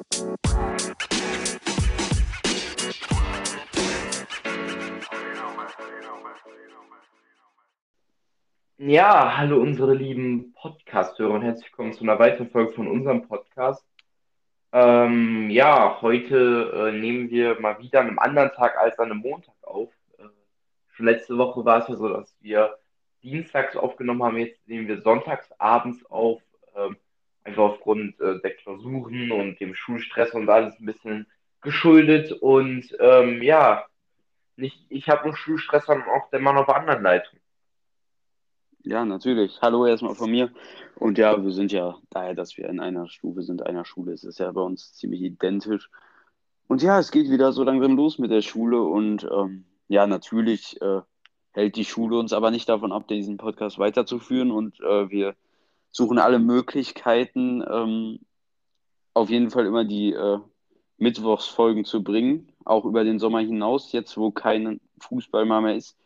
Ja, hallo unsere lieben Podcast-Hörer und herzlich willkommen zu einer weiteren Folge von unserem Podcast. Ähm, ja, heute äh, nehmen wir mal wieder an einem anderen Tag als an einem Montag auf. Äh, schon letzte Woche war es ja so, dass wir dienstags aufgenommen haben, jetzt nehmen wir sonntags abends auf, ähm, einfach aufgrund äh, der Klausuren und dem Schulstress und alles ein bisschen geschuldet. Und ähm, ja, nicht ich habe nur Schulstress, sondern auch der Mann auf der anderen Leitung. Ja, natürlich. Hallo erstmal von mir. Und ja, wir sind ja daher, dass wir in einer Stufe sind, einer Schule. Es ist ja bei uns ziemlich identisch. Und ja, es geht wieder so langsam los mit der Schule. Und ähm, ja, natürlich äh, hält die Schule uns aber nicht davon ab, diesen Podcast weiterzuführen. Und äh, wir suchen alle Möglichkeiten, ähm, auf jeden Fall immer die äh, Mittwochsfolgen zu bringen, auch über den Sommer hinaus, jetzt wo kein Fußball mehr ist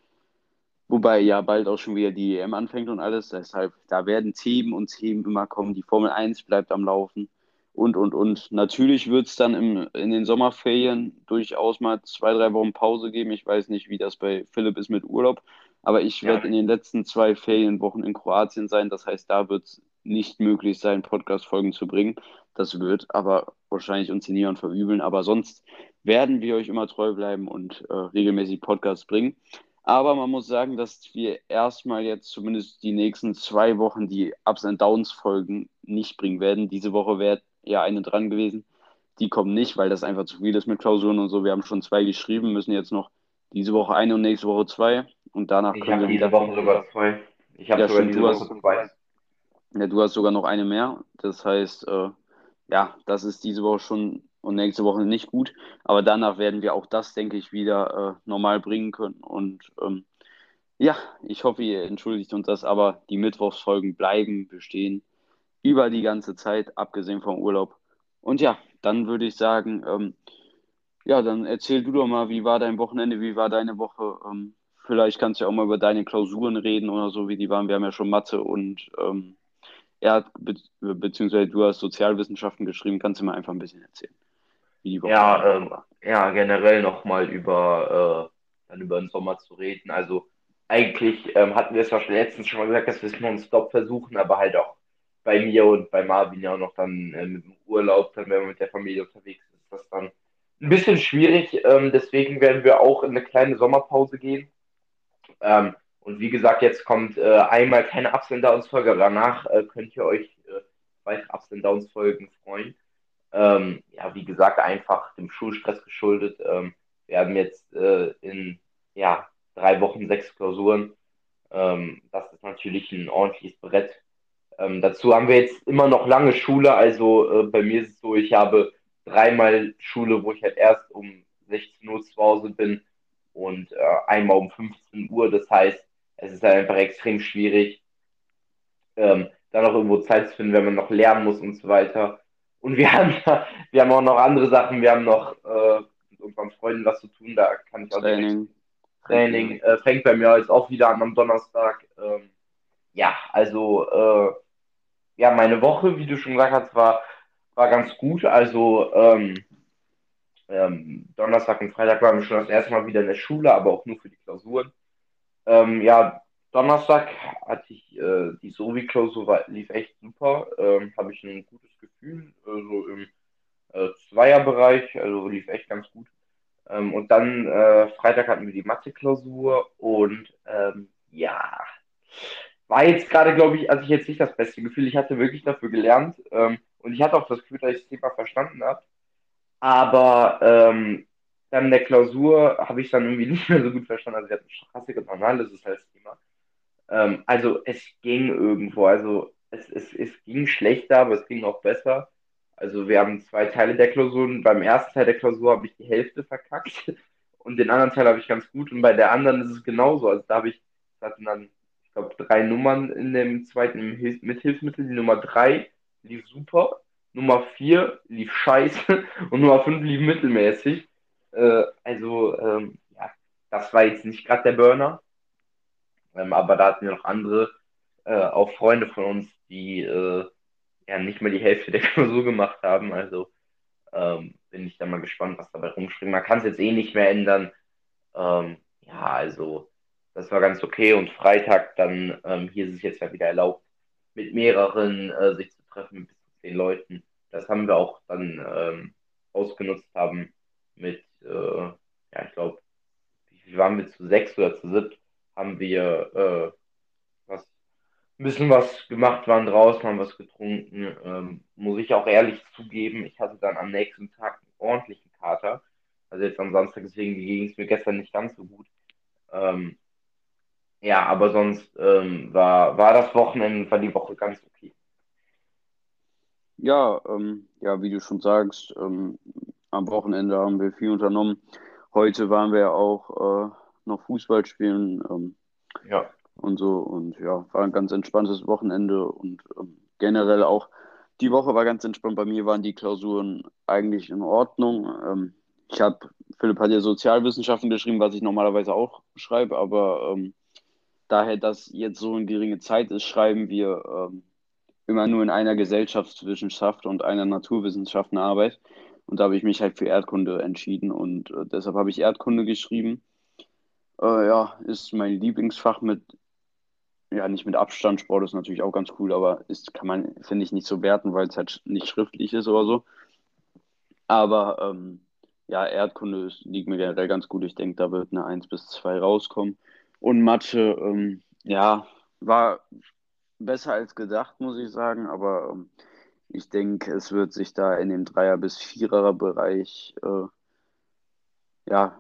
Wobei ja bald auch schon wieder die EM anfängt und alles. Deshalb, da werden Themen und Themen immer kommen. Die Formel 1 bleibt am Laufen und, und, und. Natürlich wird es dann im, in den Sommerferien durchaus mal zwei, drei Wochen Pause geben. Ich weiß nicht, wie das bei Philipp ist mit Urlaub. Aber ich werde in den letzten zwei Ferienwochen in Kroatien sein. Das heißt, da wird es nicht möglich sein, Podcast-Folgen zu bringen. Das wird aber wahrscheinlich uns niemand verübeln. Aber sonst werden wir euch immer treu bleiben und äh, regelmäßig Podcasts bringen. Aber man muss sagen, dass wir erstmal jetzt zumindest die nächsten zwei Wochen die Ups and Downs Folgen nicht bringen werden. Diese Woche wäre ja eine dran gewesen. Die kommen nicht, weil das einfach zu viel ist mit Klausuren und so. Wir haben schon zwei geschrieben, müssen jetzt noch diese Woche eine und nächste Woche zwei. Und danach ich können wir diese Woche sogar zwei. Ich habe ja, sogar stimmt, diese Woche hast, zwei. ja, du hast sogar noch eine mehr. Das heißt, äh, ja, das ist diese Woche schon und nächste Woche nicht gut. Aber danach werden wir auch das, denke ich, wieder äh, normal bringen können. Und ähm, ja, ich hoffe, ihr entschuldigt uns das, aber die Mittwochsfolgen bleiben bestehen über die ganze Zeit, abgesehen vom Urlaub. Und ja, dann würde ich sagen, ähm, ja, dann erzähl du doch mal, wie war dein Wochenende, wie war deine Woche? Ähm, vielleicht kannst du ja auch mal über deine Klausuren reden oder so, wie die waren. Wir haben ja schon Mathe und ähm, er hat, be beziehungsweise du hast Sozialwissenschaften geschrieben. Kannst du mal einfach ein bisschen erzählen? wie die Woche Ja, ähm, ja, generell nochmal über, äh, dann über den Sommer zu reden. Also eigentlich ähm, hatten wir es ja schon letztens schon mal gesagt, dass wir es nonstop versuchen, aber halt auch bei mir und bei Marvin ja auch noch dann äh, mit dem Urlaub, dann wenn man mit der Familie unterwegs ist, ist das dann ein bisschen schwierig. Ähm, deswegen werden wir auch in eine kleine Sommerpause gehen. Ähm, und wie gesagt, jetzt kommt äh, einmal keine Ups and Downs Folge, danach äh, könnt ihr euch äh, weitere Ups and Downs Folgen freuen. Ähm, ja, wie gesagt, einfach dem Schulstress geschuldet. Ähm, wir haben jetzt äh, in ja, drei Wochen sechs Klausuren. Ähm, das ist natürlich ein ordentliches Brett. Ähm, dazu haben wir jetzt immer noch lange Schule. Also äh, bei mir ist es so, ich habe dreimal Schule, wo ich halt erst um 16 Uhr zu Hause bin und äh, einmal um 15 Uhr. Das heißt, es ist halt einfach extrem schwierig, ähm, da noch irgendwo Zeit zu finden, wenn man noch lernen muss und so weiter. Und wir haben, wir haben auch noch andere Sachen. Wir haben noch äh, mit unseren Freunden was zu tun. Da kann ich auch Training. Training äh, fängt bei mir jetzt auch wieder an am Donnerstag. Ähm, ja, also äh, ja, meine Woche, wie du schon gesagt hast, war, war ganz gut. Also ähm, ähm, Donnerstag und Freitag waren wir schon das erste Mal wieder in der Schule, aber auch nur für die Klausuren. Ähm, ja, Donnerstag hatte ich äh, die Sovi-Klausur, lief echt super. Ähm, Habe ich ein gutes Gefühl, so im äh, Zweierbereich, also lief echt ganz gut. Ähm, und dann äh, Freitag hatten wir die Mathe-Klausur und ähm, ja, war jetzt gerade, glaube ich, also ich jetzt nicht das beste Gefühl. Ich hatte wirklich dafür gelernt ähm, und ich hatte auch das Gefühl, dass ich das Thema verstanden habe. Aber ähm, dann in der Klausur habe ich dann irgendwie nicht mehr so gut verstanden. Also wir hatten Stochastik und Analysis als Thema. Ähm, also es ging irgendwo. Also es, es, es ging schlechter, aber es ging auch besser. Also wir haben zwei Teile der Klausuren. Beim ersten Teil der Klausur habe ich die Hälfte verkackt und den anderen Teil habe ich ganz gut. Und bei der anderen ist es genauso. Also da habe ich, das hatten dann, ich glaube, drei Nummern in dem zweiten mit Hilfsmittel. Die Nummer drei lief super, Nummer vier lief scheiße und Nummer fünf lief mittelmäßig. Äh, also, ähm, ja, das war jetzt nicht gerade der Burner. Ähm, aber da hatten wir noch andere, äh, auch Freunde von uns, die äh, ja nicht mal die Hälfte der Klausur gemacht haben. Also ähm, bin ich dann mal gespannt, was dabei rumspringt. Man kann es jetzt eh nicht mehr ändern. Ähm, ja, also das war ganz okay. Und Freitag dann, ähm, hier ist es jetzt ja wieder erlaubt, mit mehreren äh, sich zu treffen, mit bis zu zehn Leuten. Das haben wir auch dann ähm, ausgenutzt haben mit, äh, ja, ich glaube, wie waren wir zu sechs oder zu sieben, haben wir äh, was, ein bisschen was gemacht, waren draußen, haben was getrunken. Ähm, muss ich auch ehrlich zugeben, ich hatte dann am nächsten Tag einen ordentlichen Kater. Also jetzt am Samstag, deswegen ging es mir gestern nicht ganz so gut. Ähm, ja, aber sonst ähm, war, war das Wochenende, war die Woche ganz. Ja, ähm, ja, wie du schon sagst, ähm, am Wochenende haben wir viel unternommen. Heute waren wir auch äh, noch Fußball spielen ähm, Ja, und so und ja, war ein ganz entspanntes Wochenende und ähm, generell auch die Woche war ganz entspannt. Bei mir waren die Klausuren eigentlich in Ordnung. Ähm, ich habe, Philipp hat ja Sozialwissenschaften geschrieben, was ich normalerweise auch schreibe, aber ähm, daher, dass jetzt so eine geringe Zeit ist, schreiben wir immer nur in einer Gesellschaftswissenschaft und einer Naturwissenschaftenarbeit. Und da habe ich mich halt für Erdkunde entschieden und äh, deshalb habe ich Erdkunde geschrieben. Äh, ja, ist mein Lieblingsfach mit, ja, nicht mit Abstand. Sport ist natürlich auch ganz cool, aber ist, kann man, finde ich, nicht so werten, weil es halt nicht schriftlich ist oder so. Aber ähm, ja, Erdkunde ist, liegt mir generell ganz gut. Ich denke, da wird eine 1 bis 2 rauskommen. Und Mathe, ähm, ja, war besser als gedacht, muss ich sagen, aber ähm, ich denke, es wird sich da in dem Dreier- bis Vierer-Bereich äh, ja,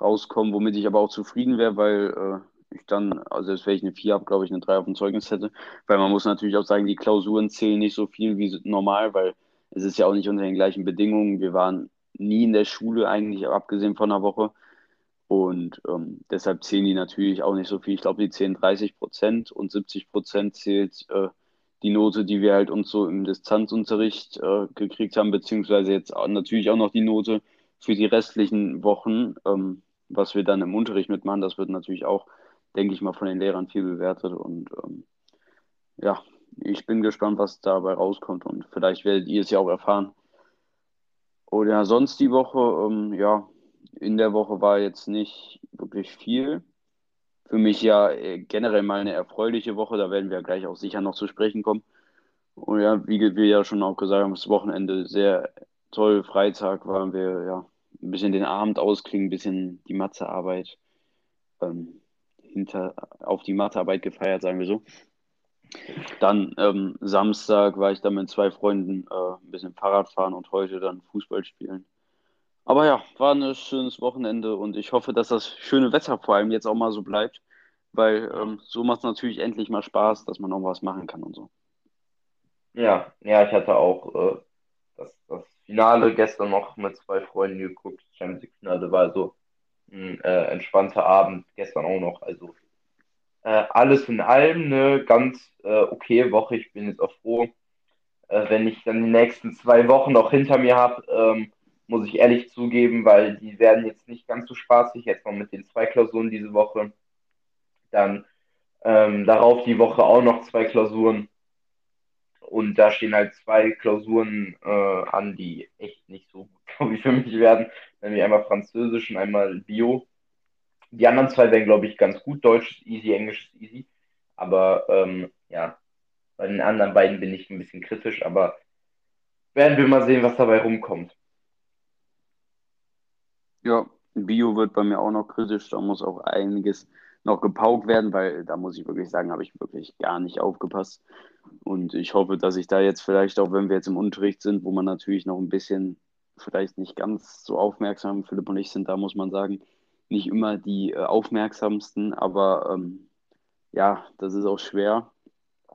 rauskommen, womit ich aber auch zufrieden wäre, weil äh, ich dann, also selbst wenn ich eine 4 habe, glaube ich, eine 3 auf dem Zeugnis hätte. Weil man muss natürlich auch sagen, die Klausuren zählen nicht so viel wie normal, weil es ist ja auch nicht unter den gleichen Bedingungen. Wir waren nie in der Schule eigentlich, abgesehen von einer Woche. Und ähm, deshalb zählen die natürlich auch nicht so viel. Ich glaube, die zählen 30 Prozent und 70 Prozent zählt äh, die Note, die wir halt uns so im Distanzunterricht äh, gekriegt haben, beziehungsweise jetzt natürlich auch noch die Note für die restlichen Wochen, ähm, was wir dann im Unterricht mitmachen. Das wird natürlich auch, denke ich mal, von den Lehrern viel bewertet. Und ähm, ja, ich bin gespannt, was dabei rauskommt. Und vielleicht werdet ihr es ja auch erfahren. Oder sonst die Woche, ähm, ja, in der Woche war jetzt nicht wirklich viel. Für mich ja äh, generell mal eine erfreuliche Woche, da werden wir gleich auch sicher noch zu sprechen kommen. Und ja, wie wir ja schon auch gesagt haben, das Wochenende sehr toll. Freitag waren wir ja ein bisschen den Abend ausklingen, ein bisschen die Mathearbeit ähm, hinter auf die Mathearbeit gefeiert, sagen wir so. Dann ähm, Samstag war ich dann mit zwei Freunden äh, ein bisschen Fahrrad fahren und heute dann Fußball spielen. Aber ja, war ein schönes Wochenende und ich hoffe, dass das schöne Wetter vor allem jetzt auch mal so bleibt, weil ähm, so macht es natürlich endlich mal Spaß, dass man auch was machen kann und so. ja, ja, ich hatte auch äh, das, das Finale gestern noch mit zwei Freunden geguckt. Champions League Finale war so ein äh, entspannter Abend, gestern auch noch. Also äh, alles in allem eine ganz äh, okay Woche. Ich bin jetzt auch froh, äh, wenn ich dann die nächsten zwei Wochen noch hinter mir habe, ähm, muss ich ehrlich zugeben, weil die werden jetzt nicht ganz so spaßig. Jetzt noch mit den zwei Klausuren diese Woche. Dann ähm, darauf die Woche auch noch zwei Klausuren. Und da stehen halt zwei Klausuren äh, an, die echt nicht so gut, glaube ich, für mich werden. Nämlich einmal Französisch und einmal Bio. Die anderen zwei wären, glaube ich, ganz gut. Deutsch ist easy, Englisch ist easy. Aber ähm, ja, bei den anderen beiden bin ich ein bisschen kritisch. Aber werden wir mal sehen, was dabei rumkommt. Ja, Bio wird bei mir auch noch kritisch, da muss auch einiges noch gepaukt werden, weil da muss ich wirklich sagen, habe ich wirklich gar nicht aufgepasst. Und ich hoffe, dass ich da jetzt vielleicht auch, wenn wir jetzt im Unterricht sind, wo man natürlich noch ein bisschen vielleicht nicht ganz so aufmerksam, Philipp und ich sind da, muss man sagen, nicht immer die äh, aufmerksamsten, aber ähm, ja, das ist auch schwer,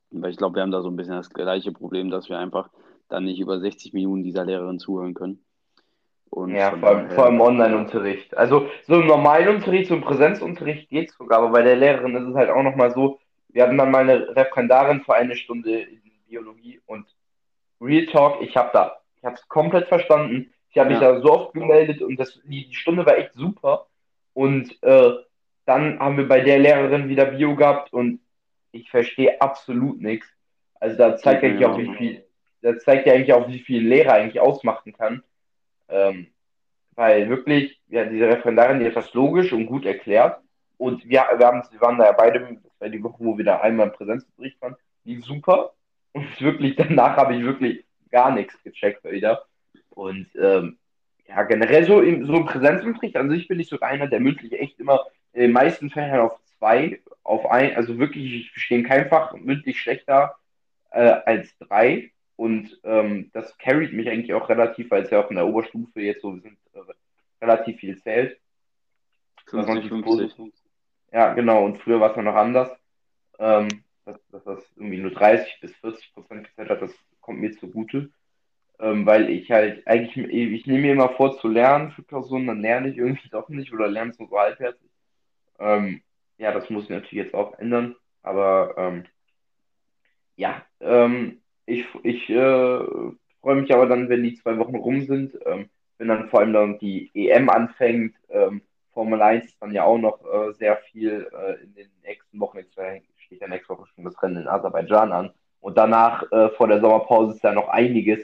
weil ich glaube, wir haben da so ein bisschen das gleiche Problem, dass wir einfach dann nicht über 60 Minuten dieser Lehrerin zuhören können. Und Ja, vor allem, vor allem ja, Online-Unterricht. Also so im normalen Unterricht, so im Präsenzunterricht geht's sogar, aber bei der Lehrerin ist es halt auch nochmal so, wir hatten dann mal eine Referendarin für eine Stunde in Biologie und Real Talk, ich habe da, ich habe es komplett verstanden. Ich habe mich ja, da so oft gemeldet und das, die, die Stunde war echt super. Und äh, dann haben wir bei der Lehrerin wieder Bio gehabt und ich verstehe absolut nichts. Also da geht zeigt mir eigentlich auch, wie viel, das zeigt ja eigentlich auch, wie viel Lehrer eigentlich ausmachen kann. Ähm, weil wirklich, ja, diese Referendarin, die hat das logisch und gut erklärt. Und wir, wir, haben, wir waren da ja beide, das war die Woche, wo wir da einmal im Präsenzbericht waren, die super. Und wirklich, danach habe ich wirklich gar nichts gecheckt wieder. Und ähm, ja, generell so im, so im Präsenzunterricht an sich bin ich sogar einer, der mündlich echt immer in den meisten Fällen auf zwei, auf ein, also wirklich, ich verstehe kein Fach mündlich schlechter äh, als drei. Und ähm, das carried mich eigentlich auch relativ, weil es ja auch in der Oberstufe jetzt so sind, äh, relativ viel zählt. 50, 50. Ja, genau. Und früher war es ja noch anders. Ähm, dass, dass das irgendwie nur 30 bis 40 Prozent gezählt hat, das kommt mir zugute ähm, weil ich halt eigentlich, ich nehme mir immer vor zu lernen für Klausuren, dann lerne ich irgendwie doch nicht oder lerne es nur so halbherzig. Ähm, ja, das muss ich natürlich jetzt auch ändern, aber ähm, ja, ähm, ich, ich äh, freue mich aber dann, wenn die zwei Wochen rum sind, ähm, wenn dann vor allem dann die EM anfängt, ähm, Formel 1 ist dann ja auch noch äh, sehr viel äh, in den nächsten Wochen, jetzt steht ja nächste Woche schon das Rennen in Aserbaidschan an. Und danach äh, vor der Sommerpause ist ja noch einiges,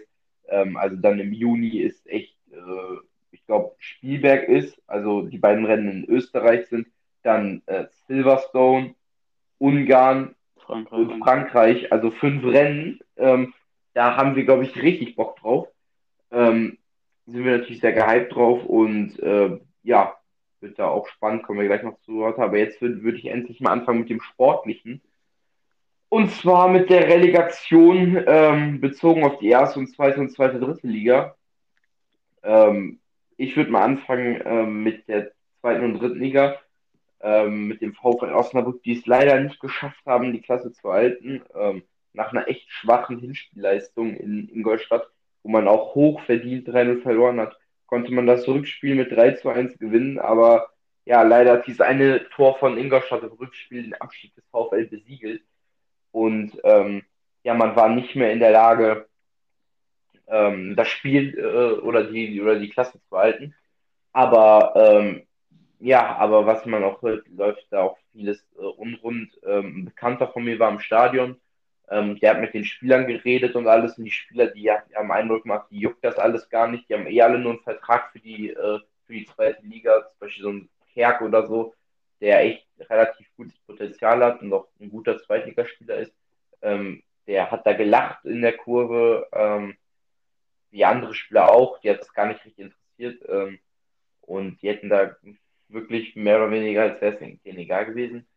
ähm, also dann im Juni ist echt, äh, ich glaube, Spielberg ist, also die beiden Rennen in Österreich sind, dann äh, Silverstone, Ungarn Frankreich. und Frankreich, also fünf Rennen. Ähm, da haben wir, glaube ich, richtig Bock drauf. Ähm, sind wir natürlich sehr gehypt drauf und äh, ja, wird da auch spannend, kommen wir gleich noch zu Wort. Aber jetzt würde würd ich endlich mal anfangen mit dem Sportlichen. Und zwar mit der Relegation ähm, bezogen auf die erste und zweite und zweite, dritte Liga. Ähm, ich würde mal anfangen ähm, mit der zweiten und dritten Liga, ähm, mit dem VfL Osnabrück, die es leider nicht geschafft haben, die Klasse zu halten. Ähm, nach einer echt schwachen Hinspielleistung in Ingolstadt, wo man auch hoch verdient 3-0 verloren hat, konnte man das Rückspiel mit 3 zu 1 gewinnen, aber ja, leider hat dieses eine Tor von Ingolstadt im Rückspiel den Abstieg des VfL besiegelt. Und ähm, ja, man war nicht mehr in der Lage, ähm, das Spiel äh, oder, die, oder die Klasse zu halten. Aber ähm, ja, aber was man auch hört, läuft da auch vieles äh, unrund. Ähm, ein Bekannter von mir war im Stadion, ähm, der hat mit den Spielern geredet und alles. Und die Spieler, die, die haben Eindruck gemacht, die juckt das alles gar nicht. Die haben eh alle nur einen Vertrag für die, äh, für die zweite Liga, zum Beispiel so ein Kerk oder so der echt relativ gutes Potenzial hat und auch ein guter Zweitligaspieler ist. Ähm, der hat da gelacht in der Kurve, ähm, wie andere Spieler auch. Die hat das gar nicht richtig interessiert. Ähm, und die hätten da wirklich mehr oder weniger, als wäre es denen egal gewesen.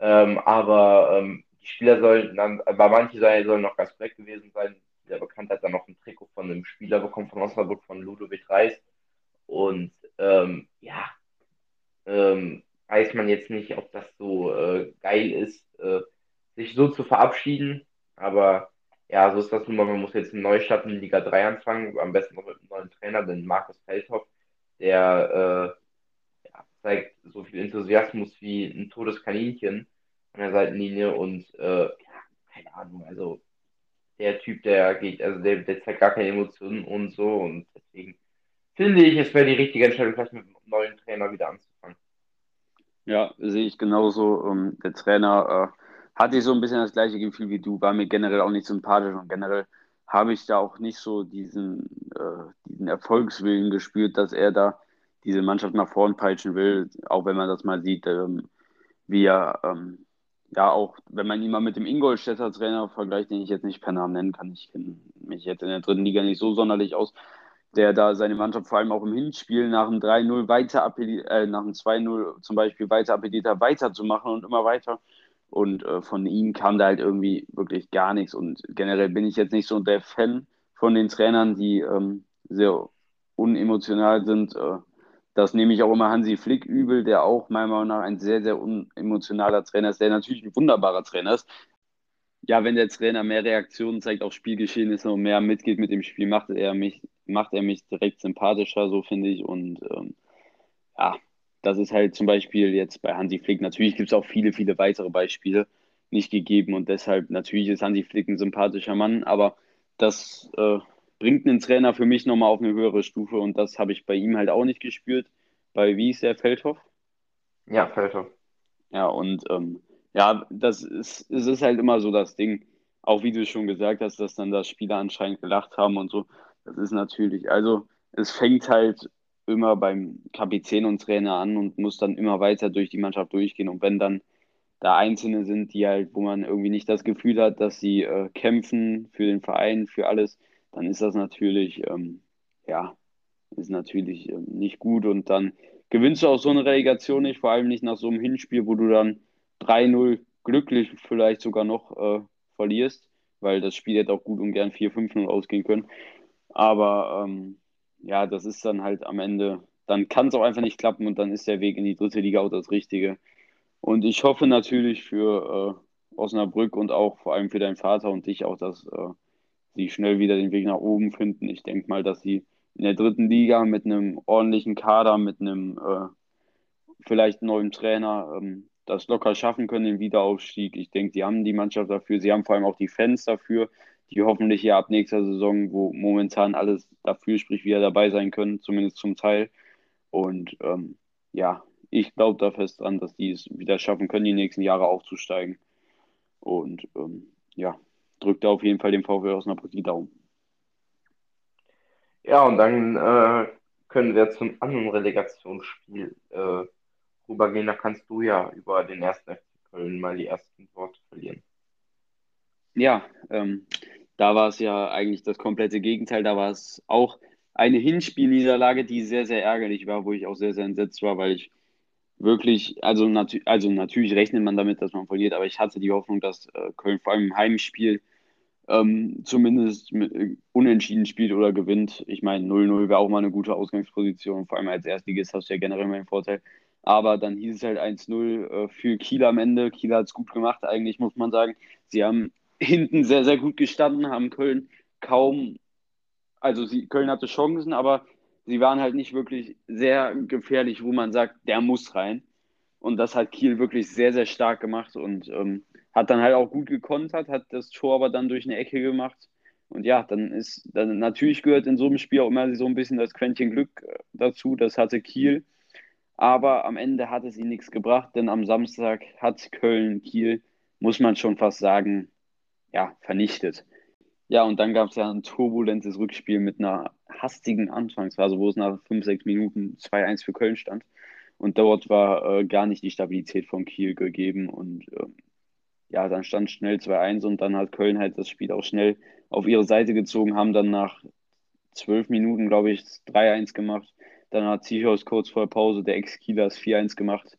Ähm, aber ähm, die Spieler sollen dann, bei manchen sollen noch ganz korrekt gewesen sein. Der Bekannt hat dann noch ein Trikot von einem Spieler bekommen von Osnabrück, von Ludovic Reis. Und ähm, ja, ähm, weiß man jetzt nicht, ob das so äh, geil ist, äh, sich so zu verabschieden. Aber ja, so ist das nun mal. Man muss jetzt einen Neustart in Liga 3 anfangen, am besten noch mit einem neuen Trainer, den Markus Feldhoff, der äh, zeigt so viel Enthusiasmus wie ein totes Kaninchen an der Seitenlinie und äh, ja, keine Ahnung, also der Typ, der geht, also der, der zeigt gar keine Emotionen und so und deswegen finde ich, es wäre die richtige Entscheidung, vielleicht mit einem neuen Trainer wieder anzufangen. Ja, sehe ich genauso. Ähm, der Trainer äh, hatte so ein bisschen das gleiche Gefühl wie du, war mir generell auch nicht sympathisch und generell habe ich da auch nicht so diesen, äh, diesen Erfolgswillen gespürt, dass er da diese Mannschaft nach vorn peitschen will, auch wenn man das mal sieht, ähm, wie er, ähm, ja, auch wenn man ihn mal mit dem Ingolstädter Trainer vergleicht, den ich jetzt nicht per Namen nennen kann, ich kenne mich jetzt in der dritten Liga nicht so sonderlich aus, der da seine Mannschaft vor allem auch im Hinspiel nach dem 3-0 weiter appelliert, äh, nach dem 2-0 zum Beispiel weiter appelliert hat, weiterzumachen und immer weiter. Und äh, von ihm kam da halt irgendwie wirklich gar nichts. Und generell bin ich jetzt nicht so der Fan von den Trainern, die ähm, sehr unemotional sind. Äh, das nehme ich auch immer Hansi Flick übel, der auch meiner Meinung nach ein sehr, sehr unemotionaler Trainer ist, der natürlich ein wunderbarer Trainer ist, ja, wenn der Trainer mehr Reaktionen zeigt auf Spielgeschehnisse und mehr mitgeht mit dem Spiel, macht er mich, macht er mich direkt sympathischer, so finde ich. Und ähm, ja, das ist halt zum Beispiel jetzt bei Hansi Flick. Natürlich gibt es auch viele, viele weitere Beispiele nicht gegeben und deshalb natürlich ist Hansi Flick ein sympathischer Mann, aber das äh, bringt einen Trainer für mich nochmal auf eine höhere Stufe und das habe ich bei ihm halt auch nicht gespürt. Bei wie ist der Feldhoff? Ja, Feldhoff. Ja, und ähm, ja, das ist, es ist halt immer so das Ding. auch wie du schon gesagt hast, dass dann da Spieler anscheinend gelacht haben und so. Das ist natürlich, also es fängt halt immer beim Kapitän und Trainer an und muss dann immer weiter durch die Mannschaft durchgehen. Und wenn dann da Einzelne sind, die halt, wo man irgendwie nicht das Gefühl hat, dass sie äh, kämpfen für den Verein, für alles, dann ist das natürlich, ähm, ja, ist natürlich ähm, nicht gut. Und dann gewinnst du auch so eine Relegation nicht, vor allem nicht nach so einem Hinspiel, wo du dann 3-0 glücklich vielleicht sogar noch äh, verlierst, weil das Spiel hätte auch gut und gern 4-5-0 ausgehen können. Aber ähm, ja, das ist dann halt am Ende, dann kann es auch einfach nicht klappen und dann ist der Weg in die dritte Liga auch das Richtige. Und ich hoffe natürlich für äh, Osnabrück und auch vor allem für deinen Vater und dich auch, dass äh, sie schnell wieder den Weg nach oben finden. Ich denke mal, dass sie in der dritten Liga mit einem ordentlichen Kader, mit einem äh, vielleicht neuen Trainer ähm, das locker schaffen können, den Wiederaufstieg. Ich denke, die haben die Mannschaft dafür. Sie haben vor allem auch die Fans dafür, die hoffentlich ja ab nächster Saison, wo momentan alles dafür spricht, wieder dabei sein können, zumindest zum Teil. Und ähm, ja, ich glaube da fest dran, dass die es wieder schaffen können, die nächsten Jahre aufzusteigen. Und ähm, ja, drückt da auf jeden Fall dem VfL Osnabrück die Daumen. Ja, und dann äh, können wir zum anderen Relegationsspiel äh, rübergehen. Da kannst du ja über den ersten FC Köln mal die ersten Worte verlieren. Ja, ähm, da war es ja eigentlich das komplette Gegenteil. Da war es auch eine Hinspielniederlage, die sehr, sehr ärgerlich war, wo ich auch sehr, sehr entsetzt war, weil ich wirklich, also, nat also natürlich rechnet man damit, dass man verliert, aber ich hatte die Hoffnung, dass äh, Köln vor allem im Heimspiel ähm, zumindest mit, äh, unentschieden spielt oder gewinnt. Ich meine, 0-0 wäre auch mal eine gute Ausgangsposition, vor allem als Erstligist hast du ja generell mal den Vorteil. Aber dann hieß es halt 1-0 äh, für Kiel am Ende. Kiel hat es gut gemacht, eigentlich muss man sagen. Sie haben hinten sehr, sehr gut gestanden, haben Köln kaum, also sie, Köln hatte Chancen, aber sie waren halt nicht wirklich sehr gefährlich, wo man sagt, der muss rein. Und das hat Kiel wirklich sehr, sehr stark gemacht und ähm, hat dann halt auch gut gekontert, hat das Tor aber dann durch eine Ecke gemacht. Und ja, dann ist, dann natürlich gehört in so einem Spiel auch immer so ein bisschen das Quäntchen Glück äh, dazu. Das hatte Kiel. Aber am Ende hat es ihnen nichts gebracht, denn am Samstag hat Köln Kiel, muss man schon fast sagen, ja, vernichtet. Ja, und dann gab es ja ein turbulentes Rückspiel mit einer hastigen Anfangsphase, wo es nach 5, 6 Minuten 2-1 für Köln stand. Und dort war äh, gar nicht die Stabilität von Kiel gegeben. Und äh, ja, dann stand schnell 2-1 und dann hat Köln halt das Spiel auch schnell auf ihre Seite gezogen, haben dann nach 12 Minuten, glaube ich, 3-1 gemacht. Dann hat Zichos kurz vor Pause der Ex-Kieler 4-1 gemacht.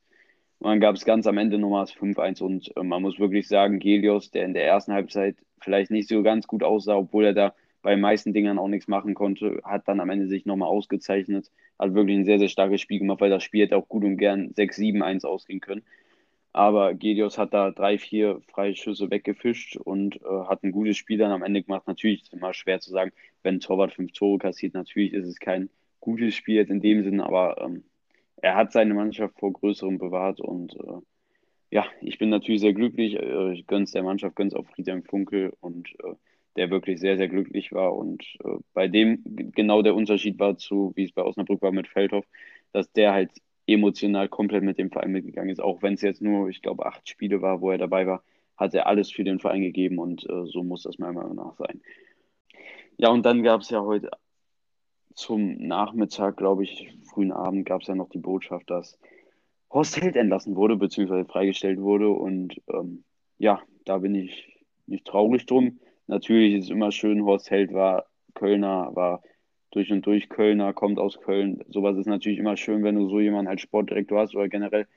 Und dann gab es ganz am Ende nochmal das 5-1 und äh, man muss wirklich sagen, Gelios, der in der ersten Halbzeit vielleicht nicht so ganz gut aussah, obwohl er da bei den meisten Dingern auch nichts machen konnte, hat dann am Ende sich nochmal ausgezeichnet, hat wirklich ein sehr, sehr starkes Spiel gemacht, weil das Spiel hätte auch gut und gern 6-7-1 ausgehen können. Aber Gelios hat da drei, vier freie Schüsse weggefischt und äh, hat ein gutes Spiel dann am Ende gemacht. Natürlich ist es immer schwer zu sagen, wenn Torwart fünf Tore kassiert, natürlich ist es kein gutes Spiel jetzt in dem Sinne, aber ähm, er hat seine Mannschaft vor Größerem bewahrt und äh, ja, ich bin natürlich sehr glücklich. Äh, ich gönne es der Mannschaft, gönne es auch Friedhelm Funkel und äh, der wirklich sehr, sehr glücklich war und äh, bei dem genau der Unterschied war zu, wie es bei Osnabrück war mit Feldhoff, dass der halt emotional komplett mit dem Verein mitgegangen ist. Auch wenn es jetzt nur, ich glaube, acht Spiele war, wo er dabei war, hat er alles für den Verein gegeben und äh, so muss das meiner Meinung nach sein. Ja, und dann gab es ja heute zum Nachmittag, glaube ich, frühen Abend, gab es ja noch die Botschaft, dass Horst Held entlassen wurde, beziehungsweise freigestellt wurde. Und ähm, ja, da bin ich nicht traurig drum. Natürlich ist es immer schön, Horst Held war Kölner, war durch und durch Kölner, kommt aus Köln. Sowas ist natürlich immer schön, wenn du so jemanden als Sportdirektor hast oder generell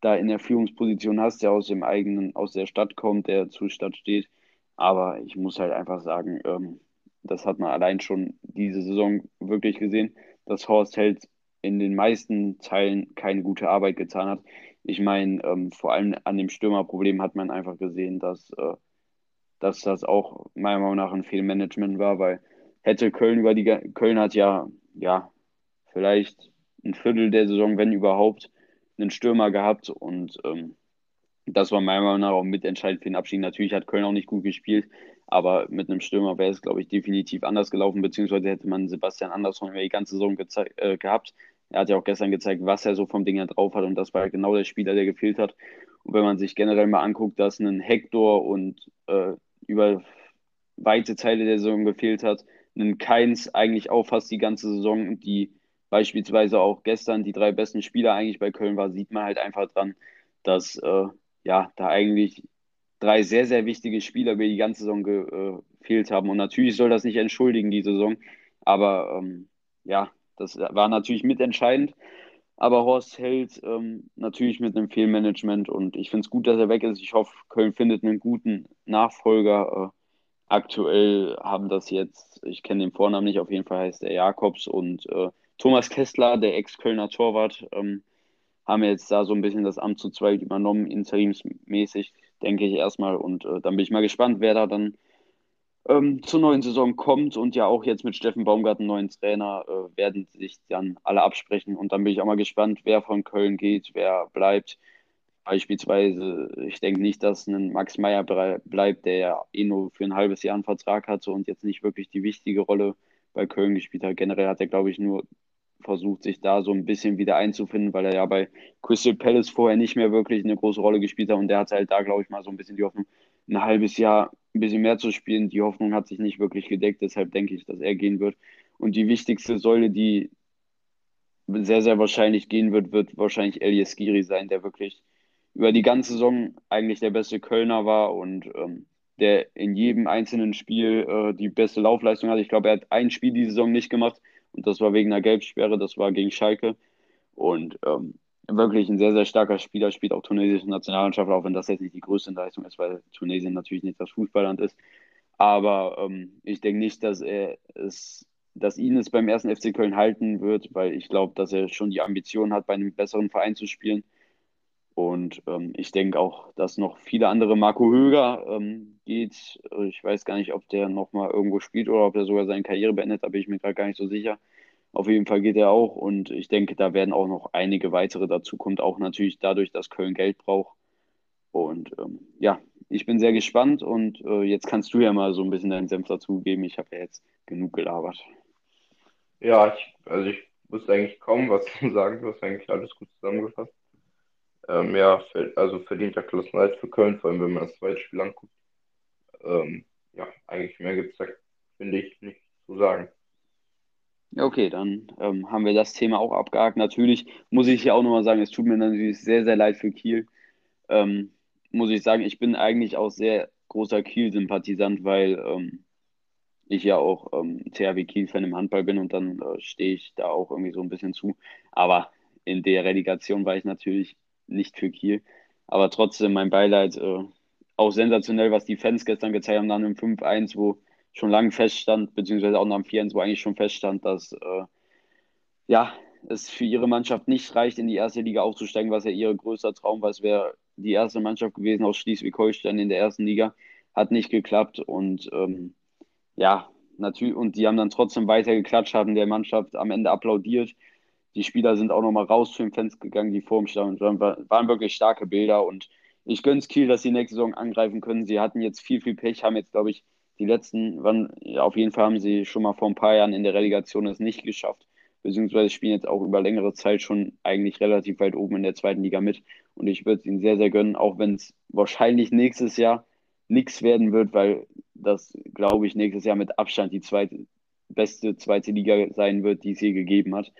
da in der Führungsposition hast, der aus dem eigenen, aus der Stadt kommt, der zur Stadt steht. Aber ich muss halt einfach sagen, ähm, das hat man allein schon diese Saison wirklich gesehen, dass Horst Held in den meisten Teilen keine gute Arbeit getan hat. Ich meine, ähm, vor allem an dem Stürmerproblem hat man einfach gesehen, dass, äh, dass das auch meiner Meinung nach ein Fehlmanagement war, weil hätte Köln über die Köln hat ja, ja, vielleicht ein Viertel der Saison, wenn überhaupt, einen Stürmer gehabt und ähm, das war meiner Meinung nach auch mitentscheidend für den Abstieg. Natürlich hat Köln auch nicht gut gespielt, aber mit einem Stürmer wäre es, glaube ich, definitiv anders gelaufen, beziehungsweise hätte man Sebastian Andersson über die ganze Saison äh, gehabt. Er hat ja auch gestern gezeigt, was er so vom Ding her drauf hat und das war genau der Spieler, der gefehlt hat. Und wenn man sich generell mal anguckt, dass ein Hector und äh, über weite Teile der Saison gefehlt hat. Einen Keins eigentlich auch fast die ganze Saison, die beispielsweise auch gestern die drei besten Spieler eigentlich bei Köln war, sieht man halt einfach dran, dass äh, ja da eigentlich drei sehr, sehr wichtige Spieler über die ganze Saison gefehlt haben. Und natürlich soll das nicht entschuldigen, die Saison. Aber ähm, ja, das war natürlich mitentscheidend. Aber Horst hält ähm, natürlich mit einem Fehlmanagement und ich finde es gut, dass er weg ist. Ich hoffe, Köln findet einen guten Nachfolger. Äh, aktuell haben das jetzt, ich kenne den Vornamen nicht, auf jeden Fall heißt er Jakobs und äh, Thomas Kessler, der Ex-Kölner Torwart, ähm, haben jetzt da so ein bisschen das Amt zu zweit übernommen, interimsmäßig, denke ich erstmal. Und äh, dann bin ich mal gespannt, wer da dann ähm, zur neuen Saison kommt und ja auch jetzt mit Steffen Baumgart, einen neuen Trainer, äh, werden sich dann alle absprechen. Und dann bin ich auch mal gespannt, wer von Köln geht, wer bleibt. Beispielsweise, ich denke nicht, dass ein Max Meyer bleibt, der ja eh nur für ein halbes Jahr einen Vertrag hatte und jetzt nicht wirklich die wichtige Rolle bei Köln gespielt hat. Generell hat er, glaube ich, nur versucht, sich da so ein bisschen wieder einzufinden, weil er ja bei Crystal Palace vorher nicht mehr wirklich eine große Rolle gespielt hat und der hat halt da, glaube ich, mal so ein bisschen die Hoffnung, ein halbes Jahr ein bisschen mehr zu spielen. Die Hoffnung hat sich nicht wirklich gedeckt, deshalb denke ich, dass er gehen wird. Und die wichtigste Säule, die sehr, sehr wahrscheinlich gehen wird, wird wahrscheinlich Elias Giri sein, der wirklich über die ganze Saison eigentlich der beste Kölner war und ähm, der in jedem einzelnen Spiel äh, die beste Laufleistung hat. Ich glaube, er hat ein Spiel die Saison nicht gemacht und das war wegen einer Gelbsperre, das war gegen Schalke. Und ähm, wirklich ein sehr, sehr starker Spieler, spielt auch tunesische Nationalmannschaft, auch wenn das jetzt nicht die größte Leistung ist, weil Tunesien natürlich nicht das Fußballland ist. Aber ähm, ich denke nicht, dass er es, dass ihn es beim ersten FC Köln halten wird, weil ich glaube, dass er schon die Ambition hat, bei einem besseren Verein zu spielen. Und ähm, ich denke auch, dass noch viele andere, Marco Höger ähm, geht. Ich weiß gar nicht, ob der nochmal irgendwo spielt oder ob er sogar seine Karriere beendet, da bin ich mir gerade gar nicht so sicher. Auf jeden Fall geht er auch und ich denke, da werden auch noch einige weitere dazu kommen, auch natürlich dadurch, dass Köln Geld braucht. Und ähm, ja, ich bin sehr gespannt und äh, jetzt kannst du ja mal so ein bisschen deinen Senf dazugeben. Ich habe ja jetzt genug gelabert. Ja, ich, also ich wusste eigentlich kaum was zu sagen. Du hast eigentlich alles gut zusammengefasst. Ähm, ja, also verdienter Klassenhalt für Köln, vor allem wenn man das zweite Spiel anguckt. Ähm, ja, eigentlich mehr gibt es da, finde ich, nicht zu sagen. Okay, dann ähm, haben wir das Thema auch abgehakt. Natürlich muss ich hier auch nochmal sagen, es tut mir natürlich sehr, sehr leid für Kiel. Ähm, muss ich sagen, ich bin eigentlich auch sehr großer Kiel-Sympathisant, weil ähm, ich ja auch ähm, THW Kiel-Fan im Handball bin und dann äh, stehe ich da auch irgendwie so ein bisschen zu. Aber in der Relegation war ich natürlich nicht für Kiel. Aber trotzdem mein Beileid, äh, auch sensationell, was die Fans gestern gezeigt haben nach einem 5-1, wo schon lange feststand, beziehungsweise auch nach dem 4-1, wo eigentlich schon feststand, dass äh, ja, es für ihre Mannschaft nicht reicht, in die erste Liga aufzusteigen, was ja ihr größter Traum war. Es wäre die erste Mannschaft gewesen aus Schleswig-Holstein in der ersten Liga. Hat nicht geklappt und ähm, ja, natürlich, und die haben dann trotzdem weiter geklatscht, haben der Mannschaft am Ende applaudiert die Spieler sind auch nochmal raus zu den Fans gegangen, die vor dem Stadion waren. Waren wirklich starke Bilder und ich gönne es Kiel, dass sie nächste Saison angreifen können. Sie hatten jetzt viel, viel Pech, haben jetzt, glaube ich, die letzten, wann, auf jeden Fall haben sie schon mal vor ein paar Jahren in der Relegation es nicht geschafft. Beziehungsweise spielen jetzt auch über längere Zeit schon eigentlich relativ weit oben in der zweiten Liga mit. Und ich würde es ihnen sehr, sehr gönnen, auch wenn es wahrscheinlich nächstes Jahr nichts werden wird, weil das, glaube ich, nächstes Jahr mit Abstand die zweite, beste zweite Liga sein wird, die es je gegeben hat.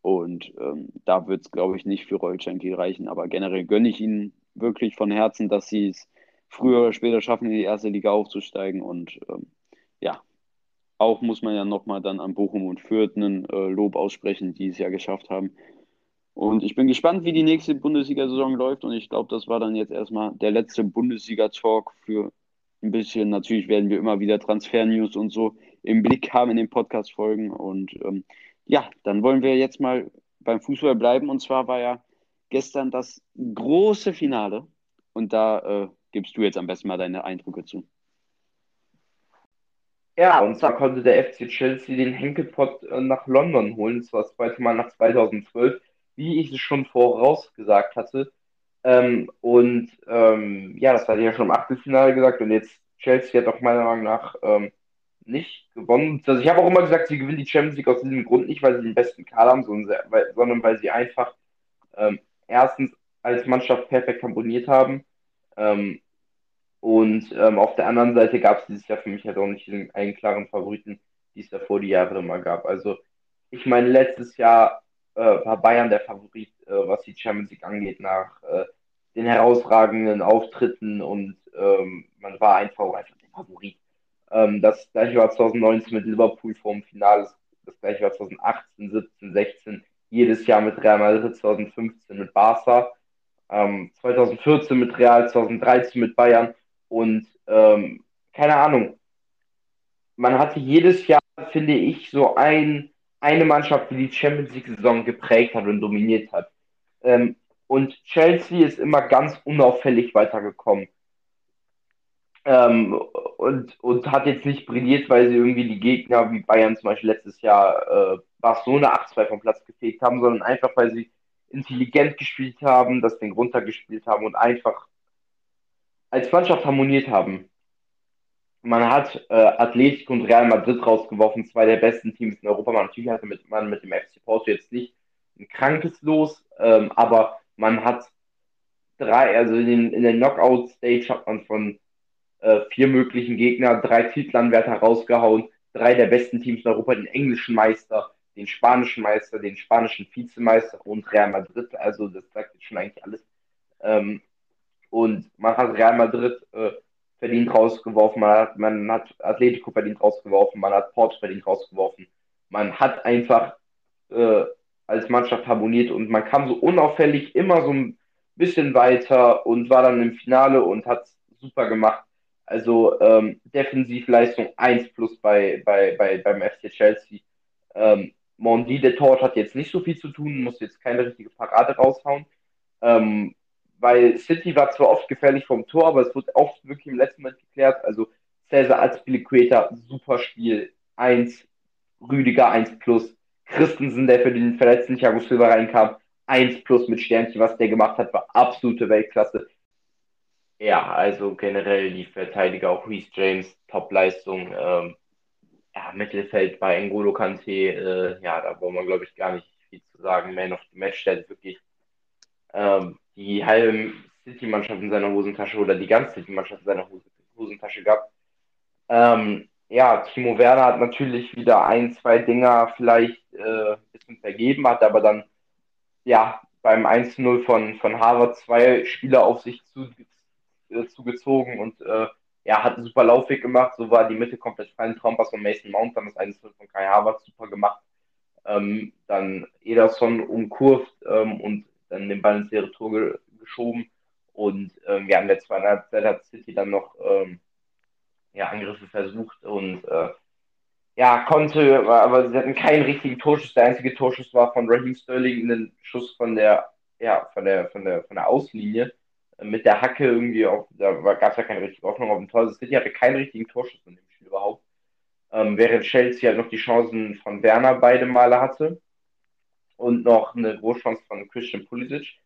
Und ähm, da wird es, glaube ich, nicht für Rolstein Kiel reichen. Aber generell gönne ich ihnen wirklich von Herzen, dass sie es früher oder später schaffen, in die erste Liga aufzusteigen. Und ähm, ja, auch muss man ja nochmal dann an Bochum und Fürth einen äh, Lob aussprechen, die es ja geschafft haben. Und ich bin gespannt, wie die nächste Bundesliga-Saison läuft. Und ich glaube, das war dann jetzt erstmal der letzte Bundesliga-Talk für ein bisschen. Natürlich werden wir immer wieder Transfer-News und so im Blick haben in den Podcast-Folgen. Und ähm, ja, dann wollen wir jetzt mal beim Fußball bleiben. Und zwar war ja gestern das große Finale. Und da äh, gibst du jetzt am besten mal deine Eindrücke zu. Ja, und zwar konnte der FC Chelsea den Henkelpott äh, nach London holen. Das war das zweite Mal nach 2012, wie ich es schon vorausgesagt hatte. Ähm, und ähm, ja, das hatte ich ja schon im Achtelfinale gesagt. Und jetzt Chelsea hat auch meiner Meinung nach ähm, nicht gewonnen. Also ich habe auch immer gesagt, sie gewinnen die Champions League aus diesem Grund nicht, weil sie den besten Kader haben, sondern weil, sondern weil sie einfach ähm, erstens als Mannschaft perfekt komponiert haben. Ähm, Und ähm, auf der anderen Seite gab es dieses Jahr für mich halt auch nicht einen klaren Favoriten, die es davor die Jahre immer gab. Also ich meine, letztes Jahr äh, war Bayern der Favorit, äh, was die Champions League angeht, nach äh, den herausragenden Auftritten und ähm, man war einfach, einfach der Favorit. Ähm, das gleiche war 2019 mit Liverpool vor dem Finale, das gleiche war 2018, 17, 16, jedes Jahr mit Real Madrid, 2015 mit Barca, ähm, 2014 mit Real, 2013 mit Bayern und ähm, keine Ahnung. Man hatte jedes Jahr, finde ich, so ein, eine Mannschaft, die die Champions League-Saison geprägt hat und dominiert hat. Ähm, und Chelsea ist immer ganz unauffällig weitergekommen. Ähm, und, und hat jetzt nicht brilliert, weil sie irgendwie die Gegner wie Bayern zum Beispiel letztes Jahr äh, Barcelona 8-2 vom Platz gefegt haben, sondern einfach, weil sie intelligent gespielt haben, das Ding runtergespielt haben und einfach als Mannschaft harmoniert haben. Man hat äh, Atletico und Real Madrid rausgeworfen, zwei der besten Teams in Europa. Man natürlich hatte mit, man mit dem FC Porto jetzt nicht ein krankes Los, ähm, aber man hat drei, also in, den, in der Knockout-Stage hat man von äh, vier möglichen Gegnern drei Titelanwärter rausgehauen, drei der besten Teams in Europa, den englischen Meister, den spanischen Meister, den spanischen Vizemeister und Real Madrid. Also das sagt jetzt schon eigentlich alles. Ähm, und man hat Real Madrid äh, verdient rausgeworfen, man hat, man hat Atletico verdient rausgeworfen, man hat Porto verdient rausgeworfen. Man hat einfach äh, als Mannschaft harmoniert und man kam so unauffällig immer so ein bisschen weiter und war dann im Finale und hat super gemacht. Also ähm, Defensivleistung 1 plus bei, bei, bei, beim FC Chelsea. Ähm, Mondi, der Tort, hat jetzt nicht so viel zu tun, muss jetzt keine richtige Parade raushauen. Ähm, weil City war zwar oft gefährlich vom Tor, aber es wird oft wirklich im letzten Moment geklärt. Also Cesar als Azpilicueta, super Spiel. 1, Rüdiger 1 plus. Christensen, der für den verletzten Thiago Silva reinkam, 1 plus mit Sternchen, was der gemacht hat, war absolute Weltklasse. Ja, also generell die Verteidiger, auch Reece James, Top-Leistung. Ähm, ja, Mittelfeld bei Engolo Kante, äh, ja, da braucht man, glaube ich, gar nicht viel zu sagen. Man of the Match, der wirklich ähm, die halbe City-Mannschaft in seiner Hosentasche oder die ganze City-Mannschaft in seiner Hosentasche gehabt. Ähm, ja, Timo Werner hat natürlich wieder ein, zwei Dinger vielleicht äh, ein bisschen vergeben, hat aber dann ja beim 1-0 von, von Harvard zwei Spieler auf sich zu, äh, zugezogen und äh, ja, hat einen super Laufweg gemacht. So war die Mitte komplett frei. Ein Traumpass von Mason Mount, dann das 1 von Kai Harvard super gemacht. Ähm, dann Ederson umkurvt ähm, und dann den Ball ins leere Tor ge geschoben. Und ähm, ja, in der zweiten Halbzeit hat City dann noch ähm, ja, Angriffe versucht und äh, ja, konnte, aber sie hatten keinen richtigen Torschuss. Der einzige Torschuss war von Raheem Sterling, ein Schuss von der, ja, von der, von der, von der Auslinie mit der Hacke irgendwie auf, da gab es ja keine richtige Hoffnung auf dem Tor. City hatte keinen richtigen Torschuss in dem Spiel überhaupt. Ähm, während Chelsea halt noch die Chancen von Werner beide Male hatte und noch eine Großchance von Christian Pulisic.